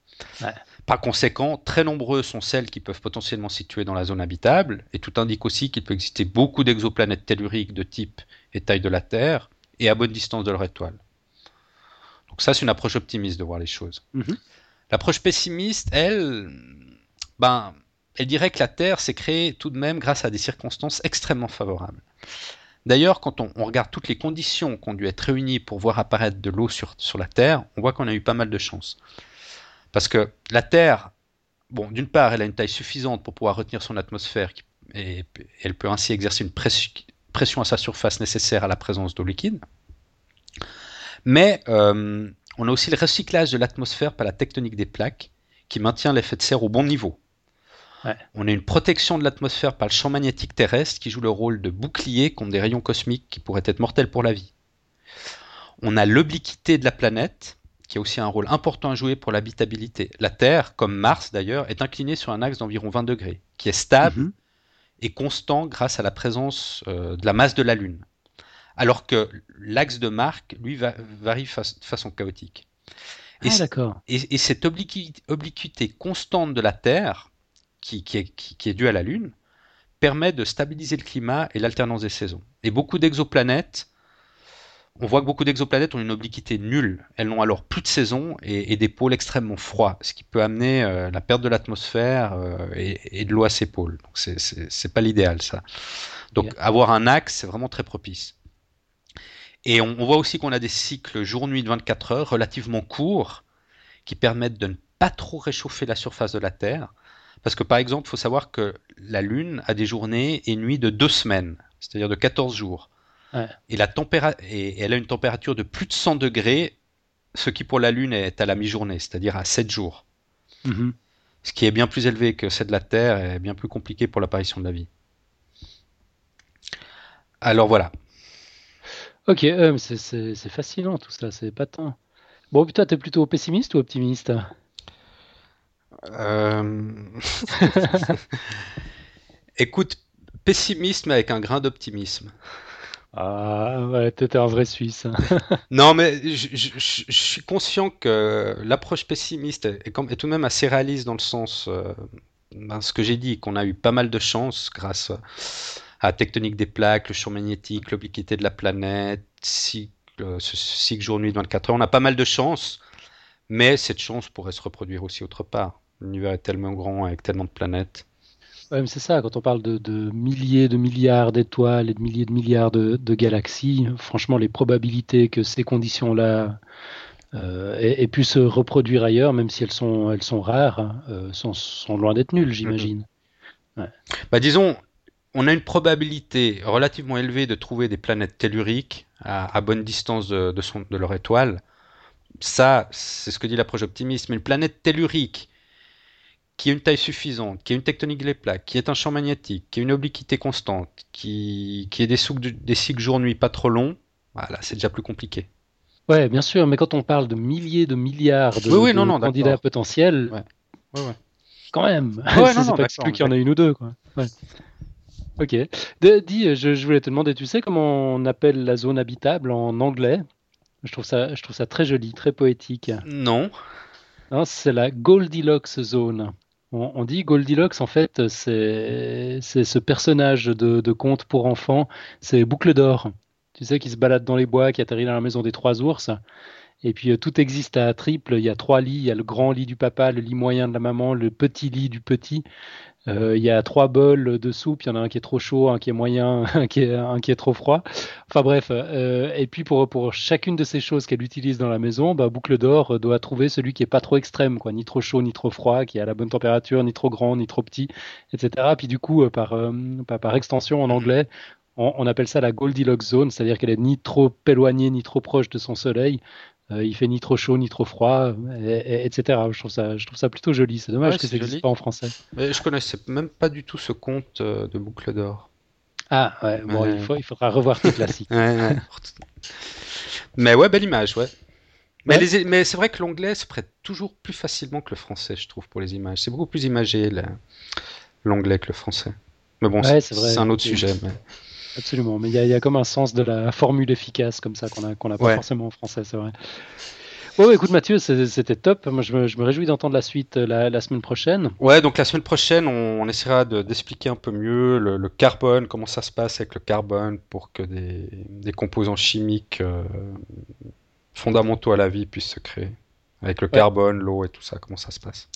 Par conséquent, très nombreuses sont celles qui peuvent potentiellement se situer dans la zone habitable, et tout indique aussi qu'il peut exister beaucoup d'exoplanètes telluriques de type et taille de la Terre, et à bonne distance de leur étoile. Donc ça, c'est une approche optimiste de voir les choses. Mhm. L'approche pessimiste, elle, ben, elle dirait que la Terre s'est créée tout de même grâce à des circonstances extrêmement favorables. D'ailleurs, quand on, regarde toutes les conditions qui ont dû être réunies pour voir apparaître de l'eau sur, sur la Terre, on voit qu'on a eu pas mal de chance. Parce que la Terre, bon, d'une part, elle a une taille suffisante pour pouvoir retenir son atmosphère et, elle peut ainsi exercer une pression à sa surface nécessaire à la présence d'eau liquide. Mais euh, on a aussi le recyclage de l'atmosphère par la tectonique des plaques qui maintient l'effet de serre au bon niveau. On a une protection de l'atmosphère par le champ magnétique terrestre qui joue le rôle de bouclier contre des rayons cosmiques qui pourraient être mortels pour la vie. On a l'obliquité de la planète qui a aussi un rôle important à jouer pour l'habitabilité. La Terre, comme Mars d'ailleurs, est inclinée sur un axe d'environ 20 degrés, qui est stable mhm. et constant grâce à la présence euh, de la masse de la Lune alors que l'axe de marque, lui, varie de façon chaotique. Et, ah, d'accord. Et, cette obliquité constante de la Terre, qui, est, due à la Lune, permet de stabiliser le climat et l'alternance des saisons. Et beaucoup d'exoplanètes, on voit que beaucoup d'exoplanètes ont une obliquité nulle. Elles n'ont alors plus de saison et, des pôles extrêmement froids, ce qui peut amener euh, la perte de l'atmosphère euh, et, de l'eau à ces pôles. Donc c'est pas l'idéal ça. Donc avoir un axe, c'est vraiment très propice. Et on, voit aussi qu'on a des cycles jour-nuit de 24 heures relativement courts qui permettent de ne pas trop réchauffer la surface de la Terre. Parce que par exemple, il faut savoir que la Lune a des journées et nuits de deux semaines, c'est-à-dire de 14 jours. Et, la et elle a une température de plus de 100 degrés, ce qui pour la Lune est à la mi-journée, c'est-à-dire à 7 jours. Mm-hmm. Ce qui est bien plus élevé que celle de la Terre et bien plus compliqué pour l'apparition de la vie. Alors voilà, Ok, euh, c'est fascinant tout ça, c'est pas tant. Bon, toi, t'es plutôt pessimiste ou optimiste? Euh... Écoute, pessimiste, mais avec un grain d'optimisme. Ah, ouais, t'étais un vrai Suisse. non, mais je, suis conscient que l'approche pessimiste est, tout de même assez réaliste dans le sens, euh, ben, ce que j'ai dit, qu'on a eu pas mal de chance grâce à tectonique des plaques, le champ magnétique, l'obliquité de la planète, cycle, ce cycle jour-nuit de 24 heures. On a pas mal de chance, mais cette chance pourrait se reproduire aussi autre part. L'univers est tellement grand avec tellement de planètes. C'est ça, quand on parle de, milliers de milliards d'étoiles et de milliers de milliards de, galaxies, franchement, les probabilités que ces conditions-là euh, aient, pu se reproduire ailleurs, même si elles sont, elles sont rares, euh, sont, sont, loin d'être nulles, j'imagine. Mm-hmm. Bah, disons, on a une probabilité relativement élevée de trouver des planètes telluriques à, bonne distance de, leur étoile. Ça, c'est ce que dit l'approche optimiste. Mais une planète tellurique qui a une taille suffisante, qui a une tectonique des plaques, qui est un champ magnétique, qui a une obliquité constante, qui, qui a des, des cycles jour-nuit pas trop longs, voilà, c'est déjà plus compliqué. Ouais, bien sûr, mais quand on parle de milliers de milliards de, candidats potentiels, quand même, c'est pas plus qu'il y en a une ou deux. Quoi. Ok. dis, je, voulais te demander, tu sais comment on appelle la zone habitable en anglais? Je trouve, ça, je trouve ça très joli, très poétique. Non. c'est la Goldilocks zone. On, dit Goldilocks, en fait, c'est ce personnage de, conte pour enfants, c'est Boucle d'Or. Tu sais, qui se balade dans les bois, qui atterrit dans la maison des trois ours. Et puis euh, tout existe à triple. Il y a trois lits. Il y a le grand lit du papa, le lit moyen de la maman, le petit lit du petit. Euh, il y a trois bols de soupe, il y en a un qui est trop chaud, un qui est moyen, un qui est, un qui est trop froid. Enfin bref, euh, et puis pour, pour chacune de ces choses qu'elle utilise dans la maison, bah, Boucle d'Or doit trouver celui qui est pas trop extrême, quoi, ni trop chaud, ni trop froid, qui est à la bonne température, ni trop grand, ni trop petit, etc. Puis du coup, euh, par, par, par, extension en anglais, on, on, appelle ça la Goldilocks zone, c'est-à-dire qu'elle est ni trop éloignée, ni trop proche de son soleil, euh, il fait ni trop chaud ni trop froid, etc. Je trouve ça, je trouve ça plutôt joli. C'est dommage que ça n'existe pas en français. Mais je connaissais même pas du tout ce conte euh, de Boucle d'Or. Ah ouais, bon, Il, faut, il faudra revoir tes classiques. mais ouais, belle image, ouais. Mais, mais c'est vrai que l'anglais se prête toujours plus facilement que le français, je trouve, pour les images. C'est beaucoup plus imagé l'anglais que le français. Mais bon, c'est un autre sujet. Mais... Absolument, mais il y, a comme un sens de la formule efficace comme ça qu'on n'a pas forcément en français, c'est vrai. Oh, écoute Mathieu, c'était top. Moi, je me, réjouis d'entendre la suite euh, la, semaine prochaine. Ouais, donc la semaine prochaine, on, essaiera d'expliquer un peu mieux le, carbone, comment ça se passe avec le carbone pour que des, composants chimiques euh, fondamentaux à la vie puissent se créer. Avec le carbone, l'eau et tout ça, comment ça se passe.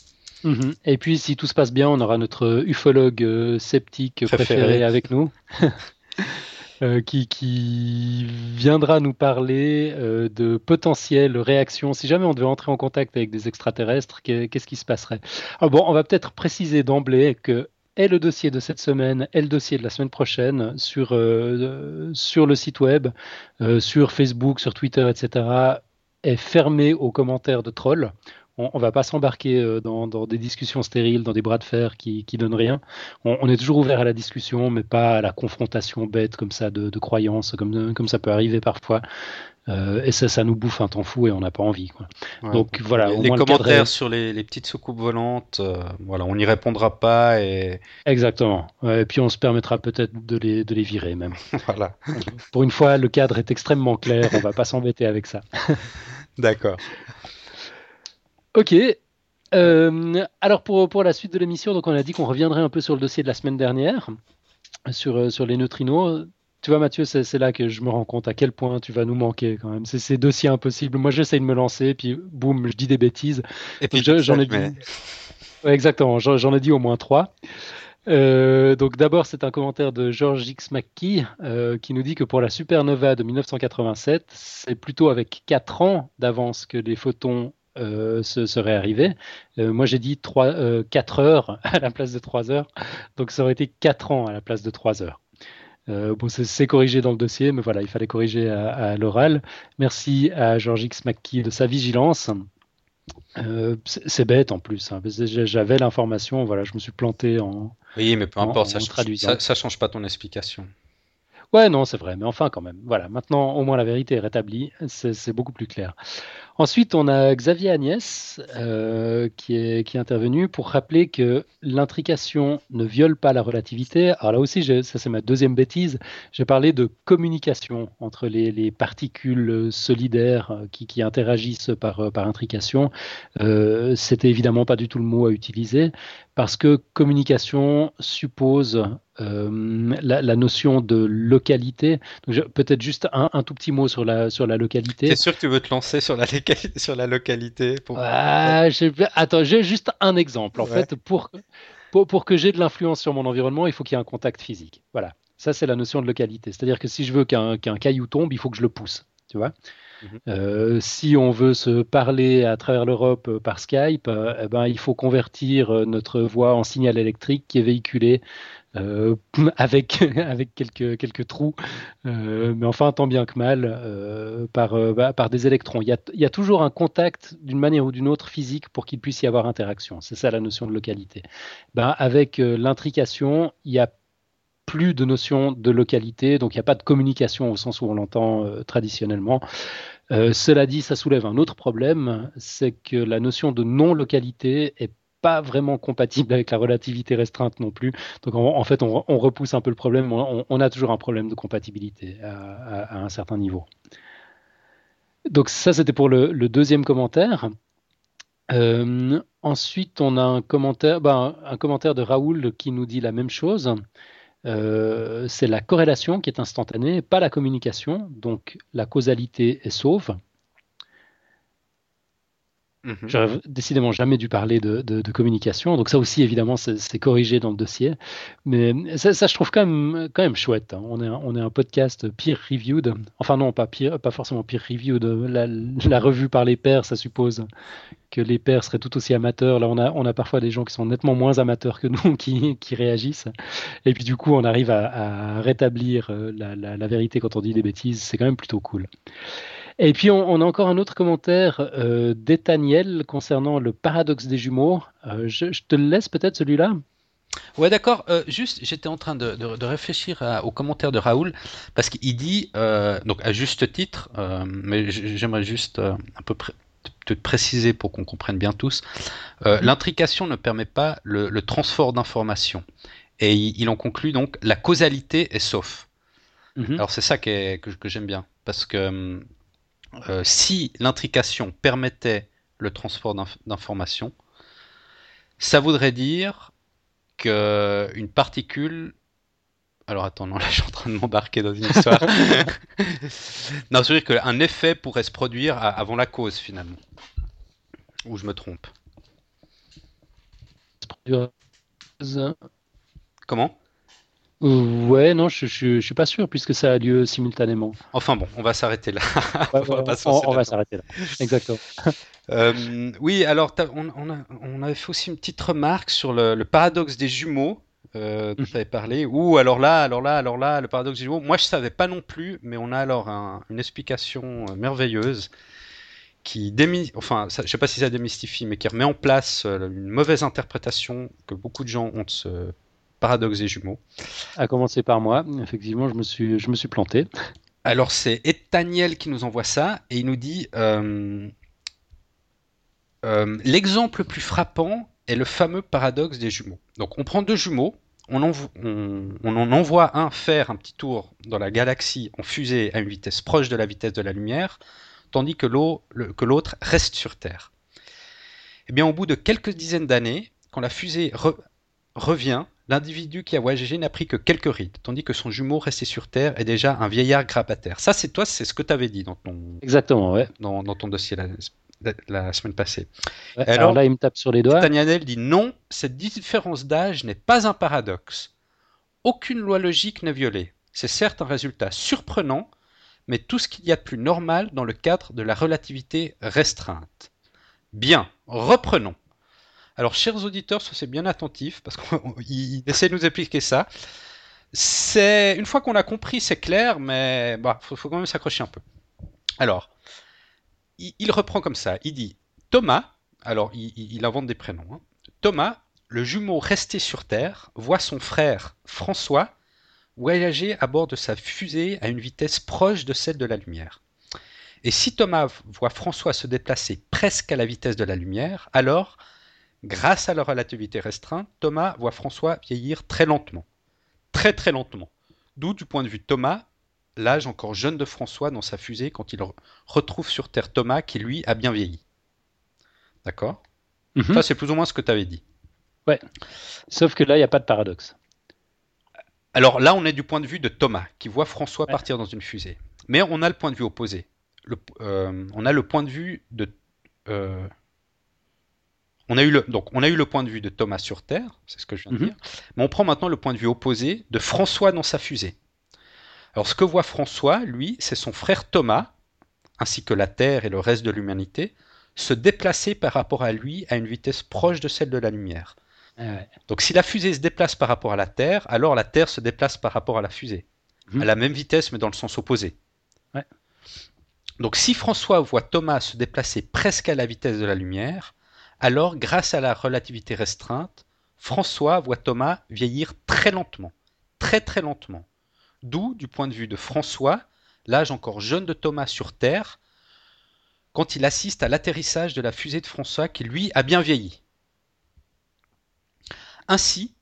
Mhm. Et puis, si tout se passe bien, on aura notre ufologue euh, sceptique préféré avec nous. Euh, qui, viendra nous parler euh, de potentielles réactions. Si jamais on devait entrer en contact avec des extraterrestres, qu'est-ce qui se passerait? Alors Bon, on va peut-être préciser d'emblée que et le dossier de cette semaine et le dossier de la semaine prochaine sur, sur le site web, sur Facebook, sur Twitter, etc., est fermé aux commentaires de trolls on, ne va pas s'embarquer euh, dans, des discussions stériles, dans des bras de fer qui, qui donnent rien. On, est toujours ouvert à la discussion, mais pas à la confrontation bête comme ça de, croyances, comme, comme ça peut arriver parfois. Euh, et ça, ça nous bouffe un temps fou et on n'a pas envie. Donc voilà. Les, commentaires sur les, petites soucoupes volantes, euh, voilà, on n'y répondra pas et. Exactement. et puis on se permettra peut-être de les, de les virer même. voilà. Pour une fois, le cadre est extrêmement clair. On va pas s'embêter avec ça. D'accord. Ok. Euh, alors pour, pour la suite de l'émission, donc on a dit qu'on reviendrait un peu sur le dossier de la semaine dernière, sur, euh, sur les neutrinos. Tu vois Mathieu, c'est là que je me rends compte à quel point tu vas nous manquer quand même. C'est ces dossiers impossibles. Moi j'essaye de me lancer, puis boum, je dis des bêtises. Et puis j'en ai dit... exactement, j'en ai dit au moins trois. Euh, donc d'abord, c'est un commentaire de George X. McKee qui nous dit que pour la supernova de 1987, c'est plutôt avec 4 ans d'avance que les photons euh, ce serait arrivé. Euh, moi, j'ai dit 3, 4 euh, heures à la place de 3 heures. Donc, ça aurait été 4 ans à la place de 3 heures. bon, c'est corrigé dans le dossier, mais voilà, il fallait corriger à, l'oral. Merci à Georges X. McKee de sa vigilance. c'est bête en plus. Hein, J'avais l'information, voilà, je me suis planté en. Oui, mais peu importe, ça, ça, ça, change pas ton explication. Ouais, non, c'est vrai, mais enfin quand même. Voilà, maintenant au moins la vérité est rétablie, c'est beaucoup plus clair. Ensuite, on a Xavier Agnès euh, qui, est, qui est intervenu pour rappeler que l'intrication ne viole pas la relativité. Alors là aussi, ça c'est ma deuxième bêtise, j'ai parlé de communication entre les, les particules solidaires euh, qui, qui, interagissent par, euh, par intrication. C'était évidemment pas du tout le mot à utiliser parce que communication suppose euh, la, notion de localité. Peut-être juste un, un, tout petit mot sur la, sur la localité. C'est sûr que tu veux te lancer sur la, sur la localité pour... Attends, j'ai juste un exemple. En fait, pour, pour, pour que j'ai de l'influence sur mon environnement, il faut qu'il y ait un contact physique. Voilà. Ça, c'est la notion de localité. C'est-à-dire que si je veux qu'un caillou tombe, il faut que je le pousse. Tu vois Mhm. Euh, si on veut se parler à travers l'Europe euh, par Skype, euh, eh ben, il faut convertir notre voix en signal électrique qui est véhiculé avec, avec quelques, quelques trous, mais enfin tant bien que mal, par, bah, par des électrons. Il y, a, y a toujours un contact d'une manière ou d'une autre physique pour qu'il puisse y avoir interaction. C'est ça la notion de localité. Ben, avec l'intrication, il y a plus de notion de localité, donc il n'y a pas de communication au sens où on l'entend euh, traditionnellement. Euh, cela dit, ça soulève un autre problème, c'est que la notion de non-localité est pas vraiment compatible avec la relativité restreinte non plus. Donc en, fait, on, repousse un peu le problème. On, a toujours un problème de compatibilité à, un certain niveau. Donc ça, c'était pour le, deuxième commentaire. Euh, ensuite, on a un commentaire, ben, un commentaire de Raoul qui nous dit la même chose. Euh, c'est la corrélation qui est instantanée, pas la communication. Donc la causalité est sauve. Mhm. J'aurais décidément jamais dû parler de, communication. Donc ça aussi, évidemment, c'est corrigé dans le dossier. Mais ça, je trouve quand même, quand même chouette. Hein. On, est, on est un podcast peer-reviewed. Enfin non, pas, peer, pas forcément peer-reviewed. La, la, revue par les pairs, ça suppose que les pairs seraient tout aussi amateurs. Là, on a, on a parfois des gens qui sont nettement moins amateurs que nous qui, qui réagissent. Et puis du coup, on arrive à, rétablir euh, la, la, vérité quand on dit des bêtises. C'est quand même plutôt cool. Et puis on, a encore un autre commentaire euh, d'Etaniel concernant le paradoxe des jumeaux. Euh, je, te laisse peut-être celui-là. Ouais, d'accord. Euh, juste, j'étais en train de, réfléchir au commentaire de Raoul parce qu'il dit, donc à juste titre, mais j'aimerais juste un peu te préciser pour qu'on comprenne bien tous. Mhm. L'intrication ne permet pas le, le transfert d'informations. Et il, en conclut donc la causalité est sauf. Mhm. Alors c'est ça que, que j'aime bien parce que hum, euh, si l'intrication permettait le transport d'informations, ça voudrait dire qu'une particule. Alors attends, non, là je suis en train de m'embarquer dans une histoire. non, ça veut dire qu'un effet pourrait se produire avant la cause finalement. Ou je me trompe. Comment? Ouais, non, je, je, suis pas sûr puisque ça a lieu simultanément. Enfin bon, on va s'arrêter là. on, va s'arrêter là. Exactement. Euh, oui, alors on, on, avait fait aussi une petite remarque sur le, paradoxe des jumeaux. euh, dont tu avais parlé. Ou alors là, alors là, alors là, le paradoxe des jumeaux. Moi, je savais pas non plus, mais on a alors une explication euh, merveilleuse qui démy... enfin, ça, je sais pas si ça démystifie, mais qui remet en place une mauvaise interprétation que beaucoup de gens ont de ce paradoxe des jumeaux. À commencer par moi, effectivement, je me suis, je me suis planté. Alors c'est Etaniel qui nous envoie ça et il nous dit euh, euh, l'exemple le plus frappant est le fameux paradoxe des jumeaux. Donc on prend deux jumeaux, on, on, en envoie un faire un petit tour dans la galaxie en fusée à une vitesse proche de la vitesse de la lumière, tandis que l'autre reste sur Terre. Et eh bien au bout de quelques dizaines d'années, quand la fusée revient, L'individu qui a voyagé n'a pris que quelques rides, tandis que son jumeau resté sur Terre est déjà un vieillard grabataire. Ça, c'est toi, c'est ce que tu avais dit dans ton, Exactement, ouais. dans, ton dossier la, semaine passée. alors, là, il me tape sur les doigts. Tanianel dit non, cette différence d'âge n'est pas un paradoxe. Aucune loi logique n'est violée. C'est certes un résultat surprenant, mais tout ce qu'il y a de plus normal dans le cadre de la relativité restreinte. Bien, reprenons. Alors, chers auditeurs, soyez bien attentifs parce qu'il essaie de nous expliquer ça. C'est une fois qu'on a compris, c'est clair, mais bah, faut, quand même s'accrocher un peu. Alors, il, reprend comme ça. Il dit Thomas. Alors, il, invente des prénoms. Hein. Thomas, le jumeau resté sur Terre, voit son frère François voyager à bord de sa fusée à une vitesse proche de celle de la lumière. Et si Thomas voit François se déplacer presque à la vitesse de la lumière, alors Grâce à la relativité restreinte, Thomas voit François vieillir très lentement. Très très lentement. D'où, du point de vue de Thomas, l'âge encore jeune de François dans sa fusée quand il retrouve sur Terre Thomas qui, lui, a bien vieilli. D'accord? Mhm. Ça, c'est plus ou moins ce que tu avais dit. Ouais. Sauf que là, il n'y a pas de paradoxe. Alors là, on est du point de vue de Thomas, qui voit François partir dans une fusée. Mais on a le point de vue opposé. Euh, on a le point de vue de... Euh, on a eu le, donc, on a eu le point de vue de Thomas sur Terre, c'est ce que je viens de mhm. dire, mais on prend maintenant le point de vue opposé de François dans sa fusée. Alors, ce que voit François, lui, c'est son frère Thomas, ainsi que la Terre et le reste de l'humanité, se déplacer par rapport à lui à une vitesse proche de celle de la lumière. Ah donc, si la fusée se déplace par rapport à la Terre, alors la Terre se déplace par rapport à la fusée, mhm. à la même vitesse, mais dans le sens opposé. Donc, si François voit Thomas se déplacer presque à la vitesse de la lumière, alors, grâce à la relativité restreinte, François voit Thomas vieillir très lentement, très très lentement. D'où, du point de vue de François, l'âge encore jeune de Thomas sur Terre, quand il assiste à l'atterrissage de la fusée de François qui, lui, a bien vieilli. Ainsi,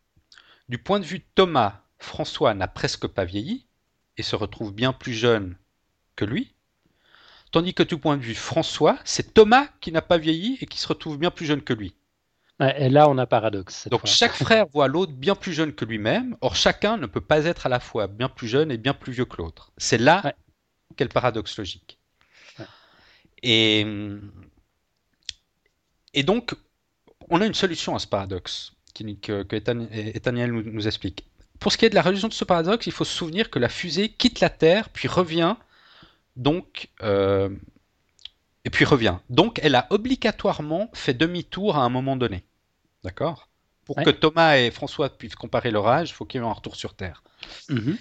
du point de vue de Thomas, François n'a presque pas vieilli et se retrouve bien plus jeune que lui, Tandis que du point de vue François, c'est Thomas qui n'a pas vieilli et qui se retrouve bien plus jeune que lui. Et là, on a paradoxe. Donc chaque frère voit l'autre bien plus jeune que lui-même. Or, chacun ne peut pas être à la fois bien plus jeune et bien plus vieux que l'autre. C'est là qu'est le paradoxe logique. Et, et donc, on a une solution à ce paradoxe que, que nous, nous, explique. Pour ce qui est de la résolution de ce paradoxe, il faut se souvenir que la fusée quitte la Terre puis revient donc, euh, et puis revient. Donc, elle a obligatoirement fait demi-tour à un moment donné. D'accord? Pour que Thomas et François puissent comparer leur âge, il faut qu'il y ait un retour sur Terre. Mhm.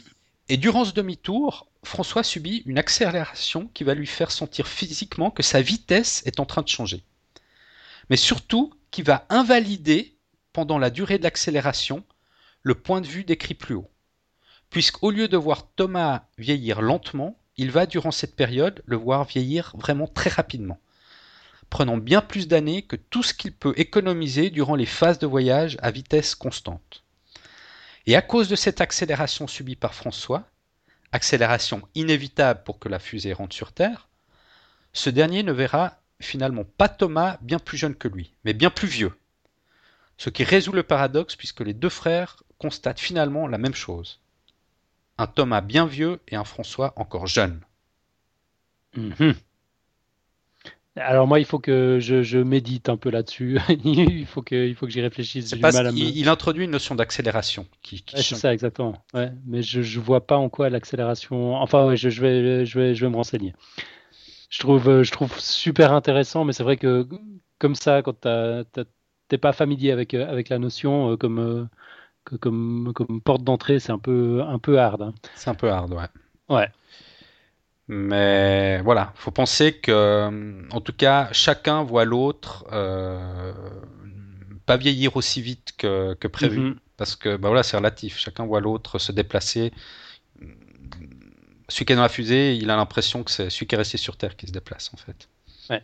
Et durant ce demi-tour, François subit une accélération qui va lui faire sentir physiquement que sa vitesse est en train de changer. Mais surtout, qui va invalider, pendant la durée de l'accélération, le point de vue décrit plus haut. Puisqu'au lieu de voir Thomas vieillir lentement, il va durant cette période le voir vieillir vraiment très rapidement, prenant bien plus d'années que tout ce qu'il peut économiser durant les phases de voyage à vitesse constante. Et à cause de cette accélération subie par François, accélération inévitable pour que la fusée rentre sur Terre, ce dernier ne verra finalement pas Thomas bien plus jeune que lui, mais bien plus vieux. Ce qui résout le paradoxe puisque les deux frères constatent finalement la même chose un Thomas bien vieux et un François encore jeune. Mhm. Alors moi, il faut que je, médite un peu là-dessus. il faut que, il faut que j'y réfléchisse. il, introduit une notion d'accélération. Qui, c'est ça, exactement. mais je ne vois pas en quoi l'accélération... Enfin, je, vais, je, vais, je vais me renseigner. Je trouve, je trouve super intéressant, mais c'est vrai que comme ça, quand tu n'es pas familier avec, avec la notion, euh, comme, euh, comme, comme porte d'entrée, c'est un peu, un peu hard. Hein. C'est un peu hard, ouais. Ouais. Mais voilà, faut penser que, en tout cas, chacun voit l'autre euh, pas vieillir aussi vite que, que prévu, Mhm. parce que bah voilà, c'est relatif. Chacun voit l'autre se déplacer. Celui qui est dans la fusée, il a l'impression que c'est celui qui est resté sur Terre qui se déplace, en fait. Ouais.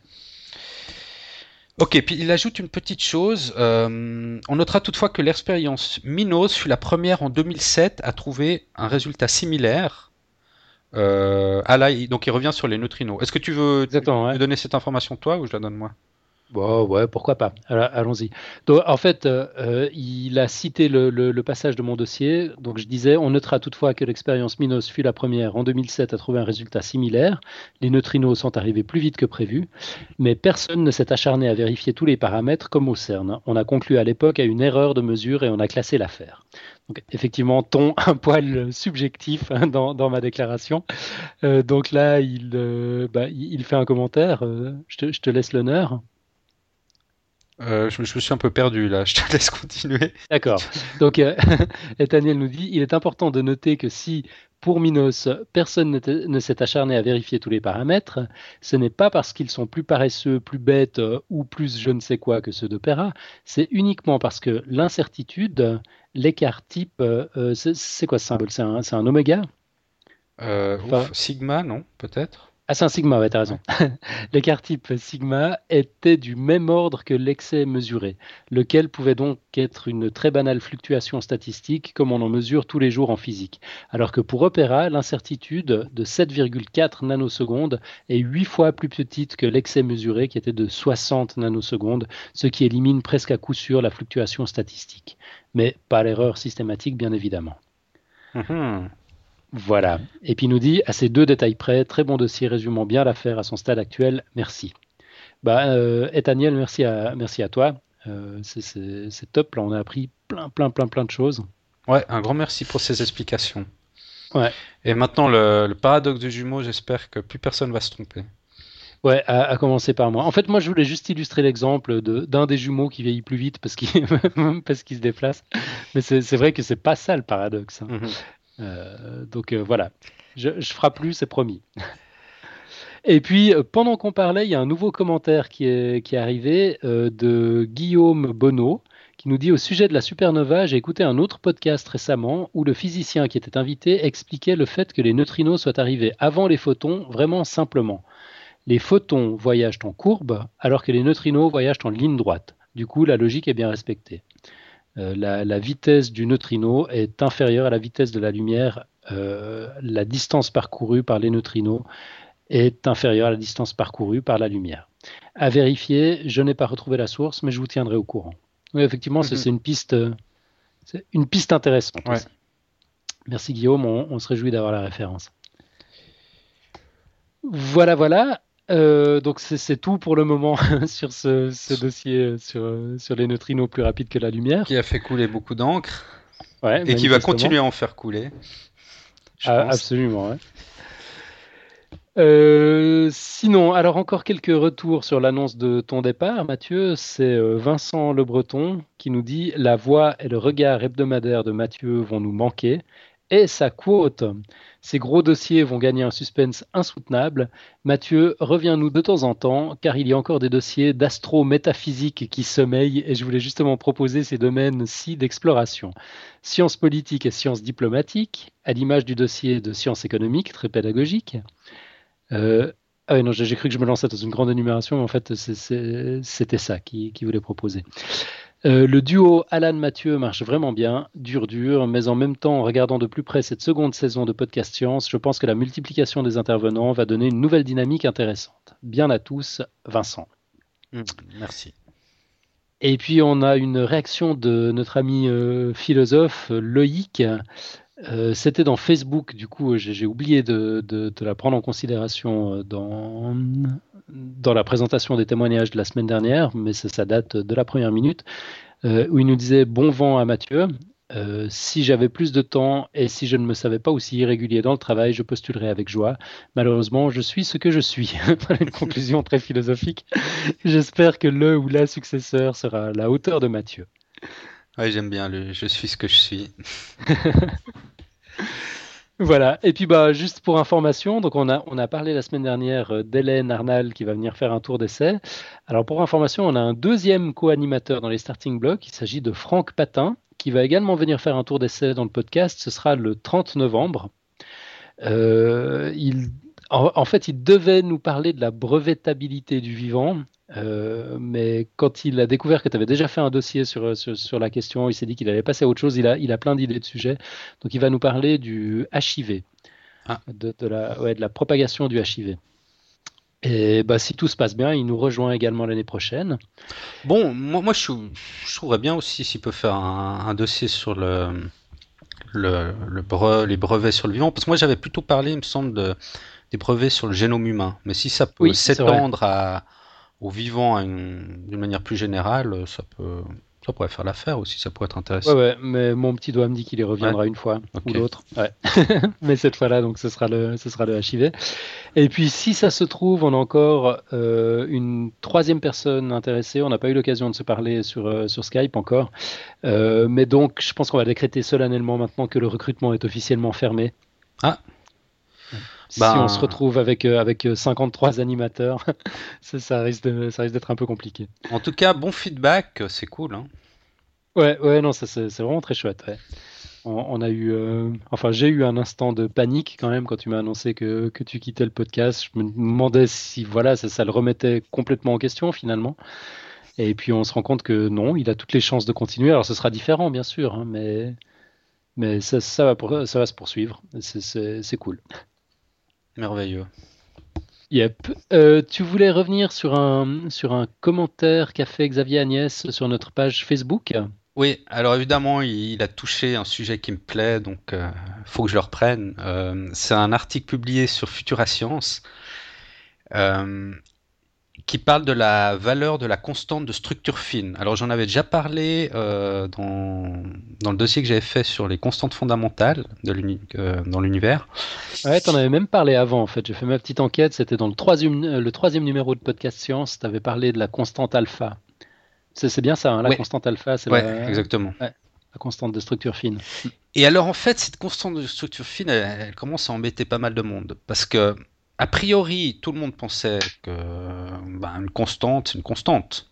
Ok, puis il ajoute une petite chose. euh, on notera toutefois que l'expérience Minos fut la première en 2007 à trouver un résultat similaire. Euh, ah là, il- donc il revient sur les neutrinos. Est-ce que tu veux Exactement, ouais. me donner cette information toi ou je la donne moi? Ouais, pourquoi pas. Allons-y. En fait, euh, euh, il a cité le, passage de mon dossier. Donc, je disais, on notera toutefois que l'expérience Minos fut la première en 2007 à trouver un résultat similaire. Les neutrinos sont arrivés plus vite que prévu, mais personne ne s'est acharné à vérifier tous les paramètres comme au CERN. On a conclu à l'époque à une erreur de mesure et on a classé l'affaire. Donc, effectivement, ton un poil subjectif hein, dans, ma déclaration. Euh, donc là, il, bah, il fait un commentaire. Je te laisse l'honneur. Euh, je, me- je me suis un peu perdu là, je te laisse continuer. D'accord. Donc, euh, Nathaniel nous dit il est important de noter que si, pour Minos, personne ne s'est acharné à vérifier tous les paramètres, ce n'est pas parce qu'ils sont plus paresseux, plus bêtes euh, ou plus je ne sais quoi que ceux d'Opéra, c'est uniquement parce que l'incertitude, l'écart type, euh, c'est quoi ce symbole? C'est un, oméga? Enfin- ouf, Sigma, non Peut-être? Ah, c'est un sigma, ouais, t'as raison. L'écart type sigma était du même ordre que l'excès mesuré, lequel pouvait donc être une très banale fluctuation statistique comme on en mesure tous les jours en physique. Alors que pour Opera, l'incertitude de 7,4 nanosecondes est 8 fois plus petite que l'excès mesuré qui était de 60 nanosecondes, ce qui élimine presque à coup sûr la fluctuation statistique. Mais pas l'erreur systématique, bien évidemment. Mhm. Voilà. Et puis il nous dit, à ces deux détails près, très bon dossier résumant bien l'affaire à son stade actuel, merci. Bah, euh, Ethaniel, merci à, merci à toi. Euh, c'est- top, là on a appris plein, plein, plein, plein de choses. Ouais, un grand merci pour ces explications. Ouais. Et maintenant, le, le paradoxe du jumeau, j'espère que plus personne va se tromper. Ouais, à, à commencer par moi. En fait, moi je voulais juste illustrer l'exemple de- d'un des jumeaux qui vieillit plus vite parce qu'il se déplace. Mais c'est vrai que c'est pas ça le paradoxe. hein. Mhm. Euh, donc euh, voilà, je, je ferai plus, c'est promis. Et puis, euh, pendant qu'on parlait, il y a un nouveau commentaire qui est, arrivé euh, de Guillaume Bonneau, qui nous dit au sujet de la supernova, j'ai écouté un autre podcast récemment où le physicien qui était invité expliquait le fait que les neutrinos soient arrivés avant les photons, vraiment simplement. Les photons voyagent en courbe, alors que les neutrinos voyagent en ligne droite. Du coup, la logique est bien respectée. Euh, la, la vitesse du neutrino est inférieure à la vitesse de la lumière. Euh, la distance parcourue par les neutrinos est inférieure à la distance parcourue par la lumière. À vérifier, je n'ai pas retrouvé la source, mais je vous tiendrai au courant. Oui, effectivement, c'est Mhm. c'est une piste, une piste intéressante. Ouais. Merci Guillaume, on, on se réjouit d'avoir la référence. Voilà, voilà. Euh, donc c'est tout pour le moment sur ce, ce dossier euh, sur, euh, sur les neutrinos plus rapides que la lumière. Qui a fait couler beaucoup d'encre Ouais, et qui va continuer à en faire couler. Ah, absolument, ouais. Euh, sinon, alors encore quelques retours sur l'annonce de ton départ, Mathieu. C'est Vincent Le Breton qui nous dit La voix et le regard hebdomadaire de Mathieu vont nous manquer. Et sa quote Ces gros dossiers vont gagner un suspense insoutenable. Mathieu, reviens-nous de temps en temps, car il y a encore des dossiers d'astro-métaphysique qui sommeillent, et je voulais justement proposer ces domaines-ci d'exploration sciences politiques et sciences diplomatiques, à l'image du dossier de sciences économiques, très pédagogique. Euh, ah oui, non, j'ai cru que je me lançais dans une grande énumération, mais en fait, c'était ça qui, qui voulait proposer. Euh, le duo Alan-Mathieu marche vraiment bien, dur dur, mais en même temps, en regardant de plus près cette seconde saison de Podcast Science, je pense que la multiplication des intervenants va donner une nouvelle dynamique intéressante. Bien à tous, Vincent. Mhm, Merci. Et puis on a une réaction de notre ami euh, philosophe Loïc. Euh, C'était dans Facebook, du coup j'ai oublié de, de- la prendre en considération euh, dans, la présentation des témoignages de la semaine dernière, mais ça, date de la première minute, euh, où il nous disait bon vent à Mathieu. Si j'avais plus de temps et si je ne me savais pas aussi irrégulier dans le travail, je postulerais avec joie. Malheureusement, je suis ce que je suis. Une conclusion très philosophique. J'espère que le ou la successeur sera à la hauteur de Mathieu. Ouais, j'aime bien le je suis ce que je suis. Voilà, et puis bah juste pour information, donc on a, on a parlé la semaine dernière euh, d'Hélène Arnal qui va venir faire un tour d'essai. Alors pour information, on a un deuxième co-animateur dans les starting blocks, il s'agit de Franck Patin, qui va également venir faire un tour d'essai dans le podcast, ce sera le 30 novembre. Euh, il, en, fait, il devait nous parler de la brevetabilité du vivant, euh, mais quand il a découvert que tu avais déjà fait un dossier sur, sur, la question, il s'est dit qu'il allait passer à autre chose. Il a, il a plein d'idées de sujets. Donc il va nous parler du HIV, ah. de, la, ouais, de la propagation du HIV. Et bah, si tout se passe bien, il nous rejoint également l'année prochaine. Bon, moi, moi je, je trouverais bien aussi s'il peut faire un, dossier sur le, le, le les brevets sur le vivant. Parce que moi j'avais plutôt parlé, il me semble, de, des brevets sur le génome humain. Mais si ça peut s'étendre à au vivant d'une manière plus générale, ça peut, ça pourrait faire l'affaire aussi, ça pourrait être intéressant. Ouais, ouais, mais mon petit doigt me dit qu'il y reviendra une fois ou l'autre. Ouais. mais cette fois-là, donc ce sera le, ce sera le HIV. Et puis, si ça se trouve, on a encore euh, une troisième personne intéressée. On n'a pas eu l'occasion de se parler sur, euh, sur Skype encore. Euh, mais donc, je pense qu'on va décréter solennellement maintenant que le recrutement est officiellement fermé. Ah, si on se retrouve avec, euh, avec 53 euh, animateurs, ça, ça, risque d'être un peu compliqué. En tout cas, bon feedback, c'est cool. Hein. Ouais, ouais, non, c'est vraiment très chouette. On, a eu, euh, enfin, j'ai eu un instant de panique quand même quand tu m'as annoncé que, que, tu quittais le podcast. Je me demandais si, voilà, ça, ça, le remettait complètement en question finalement. Et puis on se rend compte que non, il a toutes les chances de continuer. Alors ce sera différent, bien sûr, hein, mais, mais ça, ça, va pour, ça va se poursuivre. C'est cool. Merveilleux. Yep. Euh, tu voulais revenir sur un, sur un commentaire qu'a fait Xavier Agnès sur notre page Facebook? Oui, alors évidemment, il, a touché un sujet qui me plaît, donc il euh, faut que je le reprenne. Euh, c'est un article publié sur Futura Science qui parle de la valeur de la constante de structure fine. Alors j'en avais déjà parlé euh, dans, dans, le dossier que j'avais fait sur les constantes fondamentales de euh, dans l'univers. Ouais, t'en avais même parlé avant en fait. J'ai fait ma petite enquête, c'était dans le troisième, euh, le troisième numéro de podcast Science, tu avais parlé de la constante alpha. C'est bien ça, hein, la constante alpha, c'est ouais, exactement. la constante de structure fine. Et alors en fait, cette constante de structure fine, elle commence à embêter pas mal de monde parce que a priori, tout le monde pensait que ben, une constante, c'est une constante.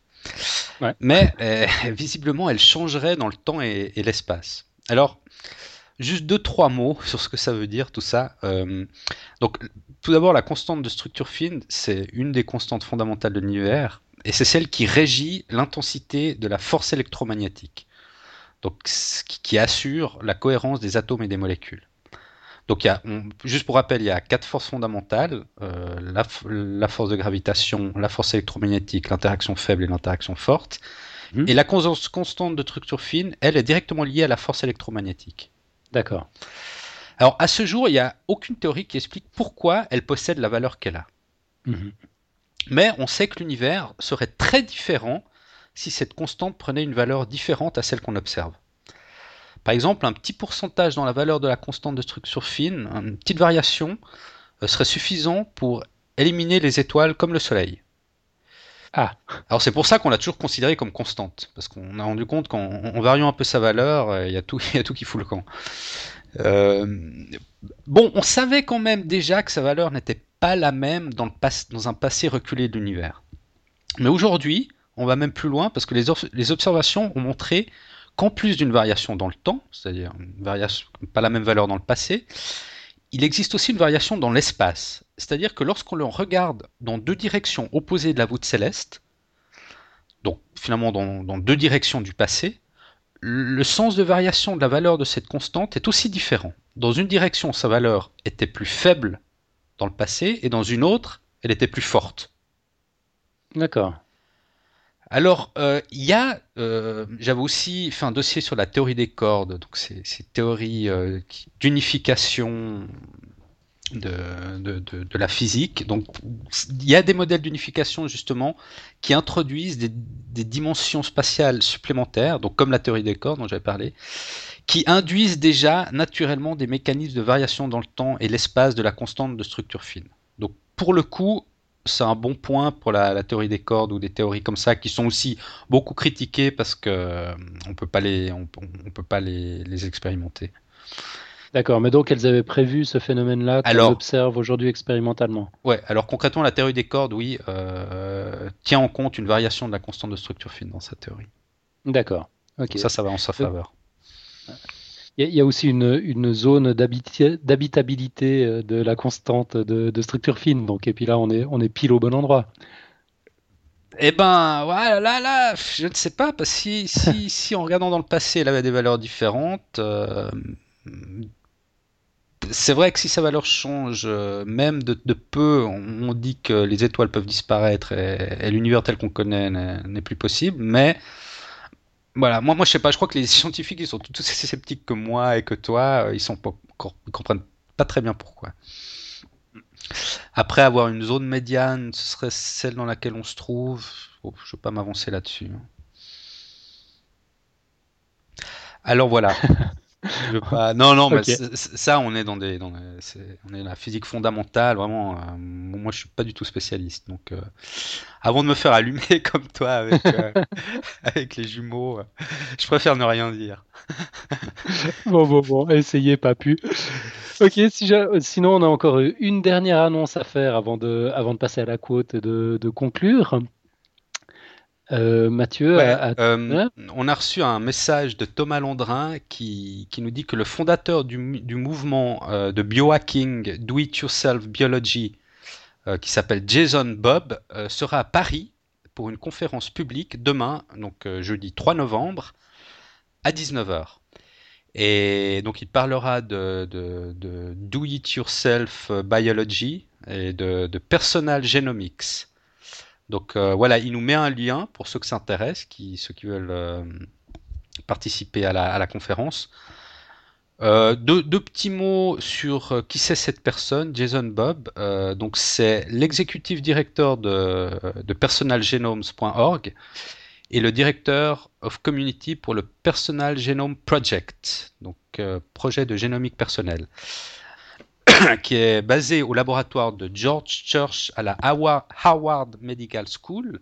Mais euh, visiblement, elle changerait dans le temps et, l'espace. Alors, juste deux, trois mots sur ce que ça veut dire, tout ça. Euh, donc, tout d'abord, la constante de structure fine, c'est une des constantes fondamentales de l'univers, et c'est celle qui régit l'intensité de la force électromagnétique. Donc, qui assure la cohérence des atomes et des molécules. Donc, il y a, juste pour rappel, il y a quatre forces fondamentales euh, la, force de gravitation, la force électromagnétique, l'interaction faible et l'interaction forte. Mhm. Et la constante de structure fine, elle est directement liée à la force électromagnétique. D'accord. Alors, à ce jour, il n'y a aucune théorie qui explique pourquoi elle possède la valeur qu'elle a. Mhm. Mais on sait que l'univers serait très différent si cette constante prenait une valeur différente à celle qu'on observe. Par exemple, un petit pourcentage dans la valeur de la constante de structure fine, une petite variation, euh, serait suffisant pour éliminer les étoiles comme le Soleil. Ah. Alors c'est pour ça qu'on l'a toujours considéré comme constante, parce qu'on a rendu compte qu'en variant un peu sa valeur, euh, il y a tout, qui fout le camp. Euh, bon, on savait quand même déjà que sa valeur n'était pas la même dans, le dans un passé reculé de l'univers. Mais aujourd'hui, on va même plus loin parce que les, les observations ont montré qu'en plus d'une variation dans le temps, c'est-à-dire une variation, pas la même valeur dans le passé, il existe aussi une variation dans l'espace. C'est-à-dire que lorsqu'on le regarde dans deux directions opposées de la voûte céleste, donc finalement dans, deux directions du passé, le sens de variation de la valeur de cette constante est aussi différent. Dans une direction, sa valeur était plus faible dans le passé, et dans une autre, elle était plus forte. D'accord. Alors, euh, il y a, euh, j'avais aussi fait un dossier sur la théorie des cordes, donc c'est théorie euh, d'unification de, la physique. Donc, il y a des modèles d'unification justement qui introduisent des, des, dimensions spatiales supplémentaires, donc comme la théorie des cordes dont j'avais parlé, qui induisent déjà naturellement des mécanismes de variation dans le temps et l'espace de la constante de structure fine. Donc, pour le coup, c'est un bon point pour la, théorie des cordes ou des théories comme ça qui sont aussi beaucoup critiquées parce que euh, on peut pas les, on, peut pas les, expérimenter. D'accord, mais donc elles avaient prévu ce phénomène-là qu'on observe aujourd'hui expérimentalement. Ouais, alors concrètement, la théorie des cordes, oui, euh, tient en compte une variation de la constante de structure fine dans sa théorie. D'accord. ok. Ça, ça va en sa faveur. Il y, a aussi une, zone d'habitabilité euh, de la constante de, structure fine. Donc, et puis là, on est, on est pile au bon endroit. Eh ben, voilà, là, là, je ne sais pas, parce que si, si, si en regardant dans le passé, elle avait des valeurs différentes, euh, c'est vrai que si sa valeur change, euh, même de, peu, on, dit que les étoiles peuvent disparaître et l'univers tel qu'on connaît n'est plus possible, mais voilà, moi, moi je sais pas, je crois que les scientifiques ils sont tous aussi sceptiques que moi et que toi, euh, ils sont pas, ils comprennent pas très bien pourquoi. Après avoir une zone médiane, ce serait celle dans laquelle on se trouve. Je je vais pas m'avancer là-dessus. Alors voilà. Non, non, mais ça, on est dans des, dans on est la physique fondamentale, vraiment. Euh, moi, je suis pas du tout spécialiste, donc euh, avant de me faire allumer comme toi avec, euh, avec les jumeaux, je préfère ne rien dire. bon, bon, bon, essayez, pas pu. Ok, si sinon on a encore une dernière annonce à faire avant de, avant de passer à la quote et de, de conclure. Euh, Mathieu, euh, on a reçu un message de Thomas Landrin qui, qui nous dit que le fondateur du, du mouvement euh, de biohacking Do It Yourself Biology, qui s'appelle Jason Bob, sera à Paris pour une conférence publique demain, donc jeudi 3 novembre, à 19h. Et donc il parlera de, de, de Do It Yourself Biology et de, de Personal Genomics. Donc euh, voilà, il nous met un lien pour ceux qui s'intéressent, qui, ceux qui veulent euh, participer à la, conférence. Euh, deux, petits mots sur qui c'est cette personne, Jason Bob. donc c'est l'exécutif directeur de, de personalgenomes.org et le directeur of community pour le Personal Genome Project, donc projet de génomique personnelle. qui est basé au laboratoire de George Church à la Howard Medical School.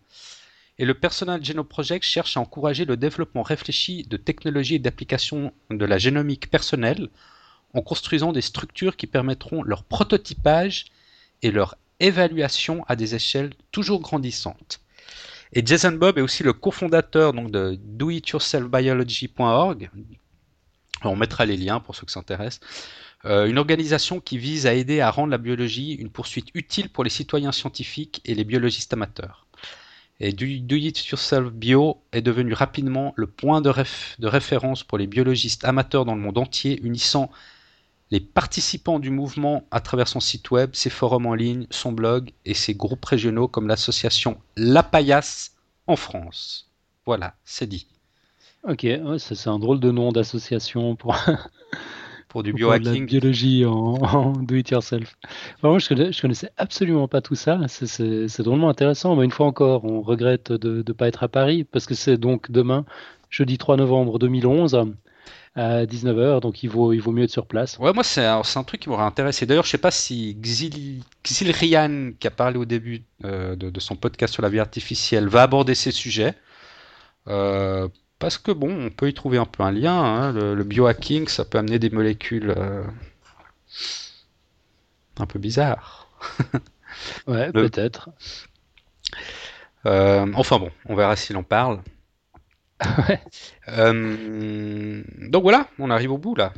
Et le Personal Genome Project cherche à encourager le développement réfléchi de technologies et d'applications de la génomique personnelle en construisant des structures qui permettront leur prototypage et leur évaluation à des échelles toujours grandissantes. Et Jason Bob est aussi le cofondateur de doityourselfbiology.org. On mettra les liens pour ceux qui s'intéressent. Euh, une organisation qui vise à aider à rendre la biologie une poursuite utile pour les citoyens scientifiques et les biologistes amateurs. Et Do, It Yourself Bio est devenu rapidement le point de, de, référence pour les biologistes amateurs dans le monde entier, unissant les participants du mouvement à travers son site web, ses forums en ligne, son blog et ses groupes régionaux comme l'association La Paillasse en France. Voilà, c'est dit. Ok, c'est un drôle de nom d'association pour du biohacking. biologie en, do it yourself. moi, je, ne connaissais absolument pas tout ça. C'est drôlement intéressant. Mais une fois encore, on regrette de ne pas être à Paris parce que c'est donc demain, jeudi 3 novembre 2011 à 19h, donc il vaut, il vaut mieux être sur place. Ouais, moi, c'est un, un, truc qui m'aurait intéressé. D'ailleurs, je sais pas si Xil, Xilrian, qui a parlé au début euh, de, de, son podcast sur la vie artificielle, va aborder ces sujets. Euh, parce que bon, on peut y trouver un peu un lien. Hein. Le, biohacking, ça peut amener des molécules euh, un peu bizarres. ouais, peut-être. Euh, enfin bon, on verra s'il en parle. ouais. Euh, donc voilà, on arrive au bout là.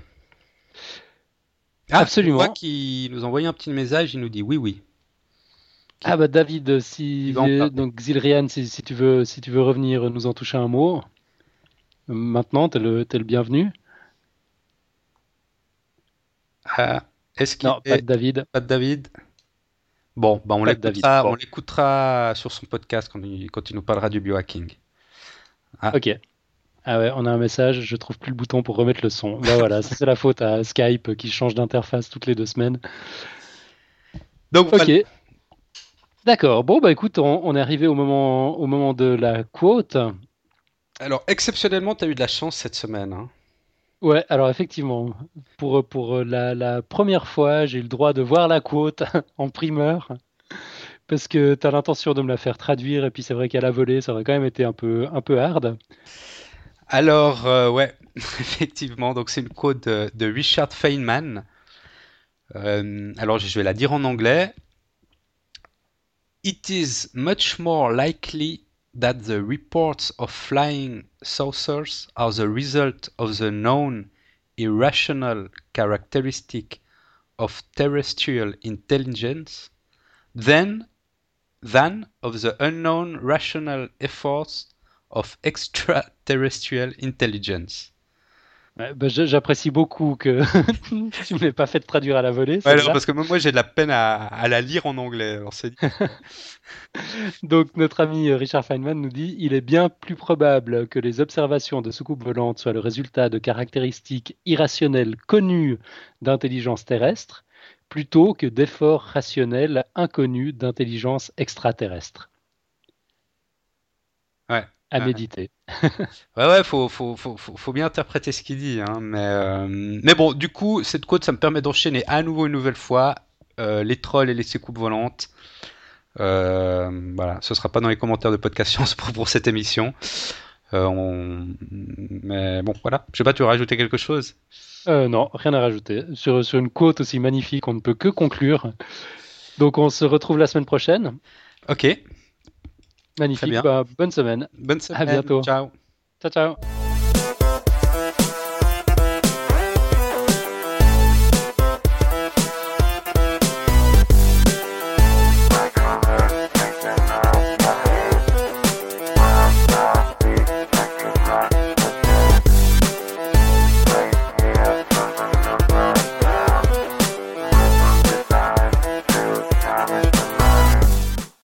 Ah, Absolument. qui nous envoyait un petit message, il nous dit oui, oui. Ah bah David, si donc Xilrian, si, tu veux, si tu veux revenir nous en toucher un mot. Maintenant, t'es le, es le bienvenu. Ah, est-ce qu'il Non, pas de David. Pas de David? Bon, bah on l'écoutera sur son podcast quand il, quand il, nous parlera du biohacking. Ah. Ok. Ah ouais, on a un message, je trouve plus le bouton pour remettre le son. Bah voilà, c'est la faute à Skype qui change d'interface toutes les deux semaines. Donc, ok. D'accord. Bon, bah écoute, on, on, est arrivé au moment, au moment de la quote. Alors, exceptionnellement, tu as eu de la chance cette semaine. Hein. Ouais, alors effectivement, pour, pour la, première fois, j'ai eu le droit de voir la quote en primeur, parce que tu as l'intention de me la faire traduire, et puis c'est vrai qu'à la volée, ça aurait quand même été un peu, un peu hard. Alors, euh, ouais, effectivement, donc c'est une quote de, Richard Feynman. Euh, alors, je vais la dire en anglais. It is much more likely that the reports of flying saucers are the result of the known irrational characteristic of terrestrial intelligence than than of the unknown rational efforts of extraterrestrial intelligence. Bah, j'apprécie beaucoup que tu ne m'aies pas fait traduire à la volée. parce que moi j'ai de la peine à, la lire en anglais. Donc notre ami Richard Feynman nous dit il est bien plus probable que les observations de soucoupes volantes soient le résultat de caractéristiques irrationnelles connues d'intelligence terrestre plutôt que d'efforts rationnels inconnus d'intelligence extraterrestre. À méditer. ouais, ouais, faut, faut, faut, faut, bien interpréter ce qu'il dit. Hein, mais, euh, mais bon, du coup, cette côte, ça me permet d'enchaîner à nouveau une nouvelle fois euh, les trolls et les soucoupes volantes. Euh, voilà, ce sera pas dans les commentaires de podcast science pour, pour cette émission. Mais bon, voilà. Je sais pas, tu veux rajouter quelque chose? Euh, non, rien à rajouter. Sur, sur une côte aussi magnifique, on ne peut que conclure. Donc on se retrouve la semaine prochaine. Ok. Magnifique. Bah, bonne semaine. Bonne semaine. À bientôt. Ciao. Ciao, ciao.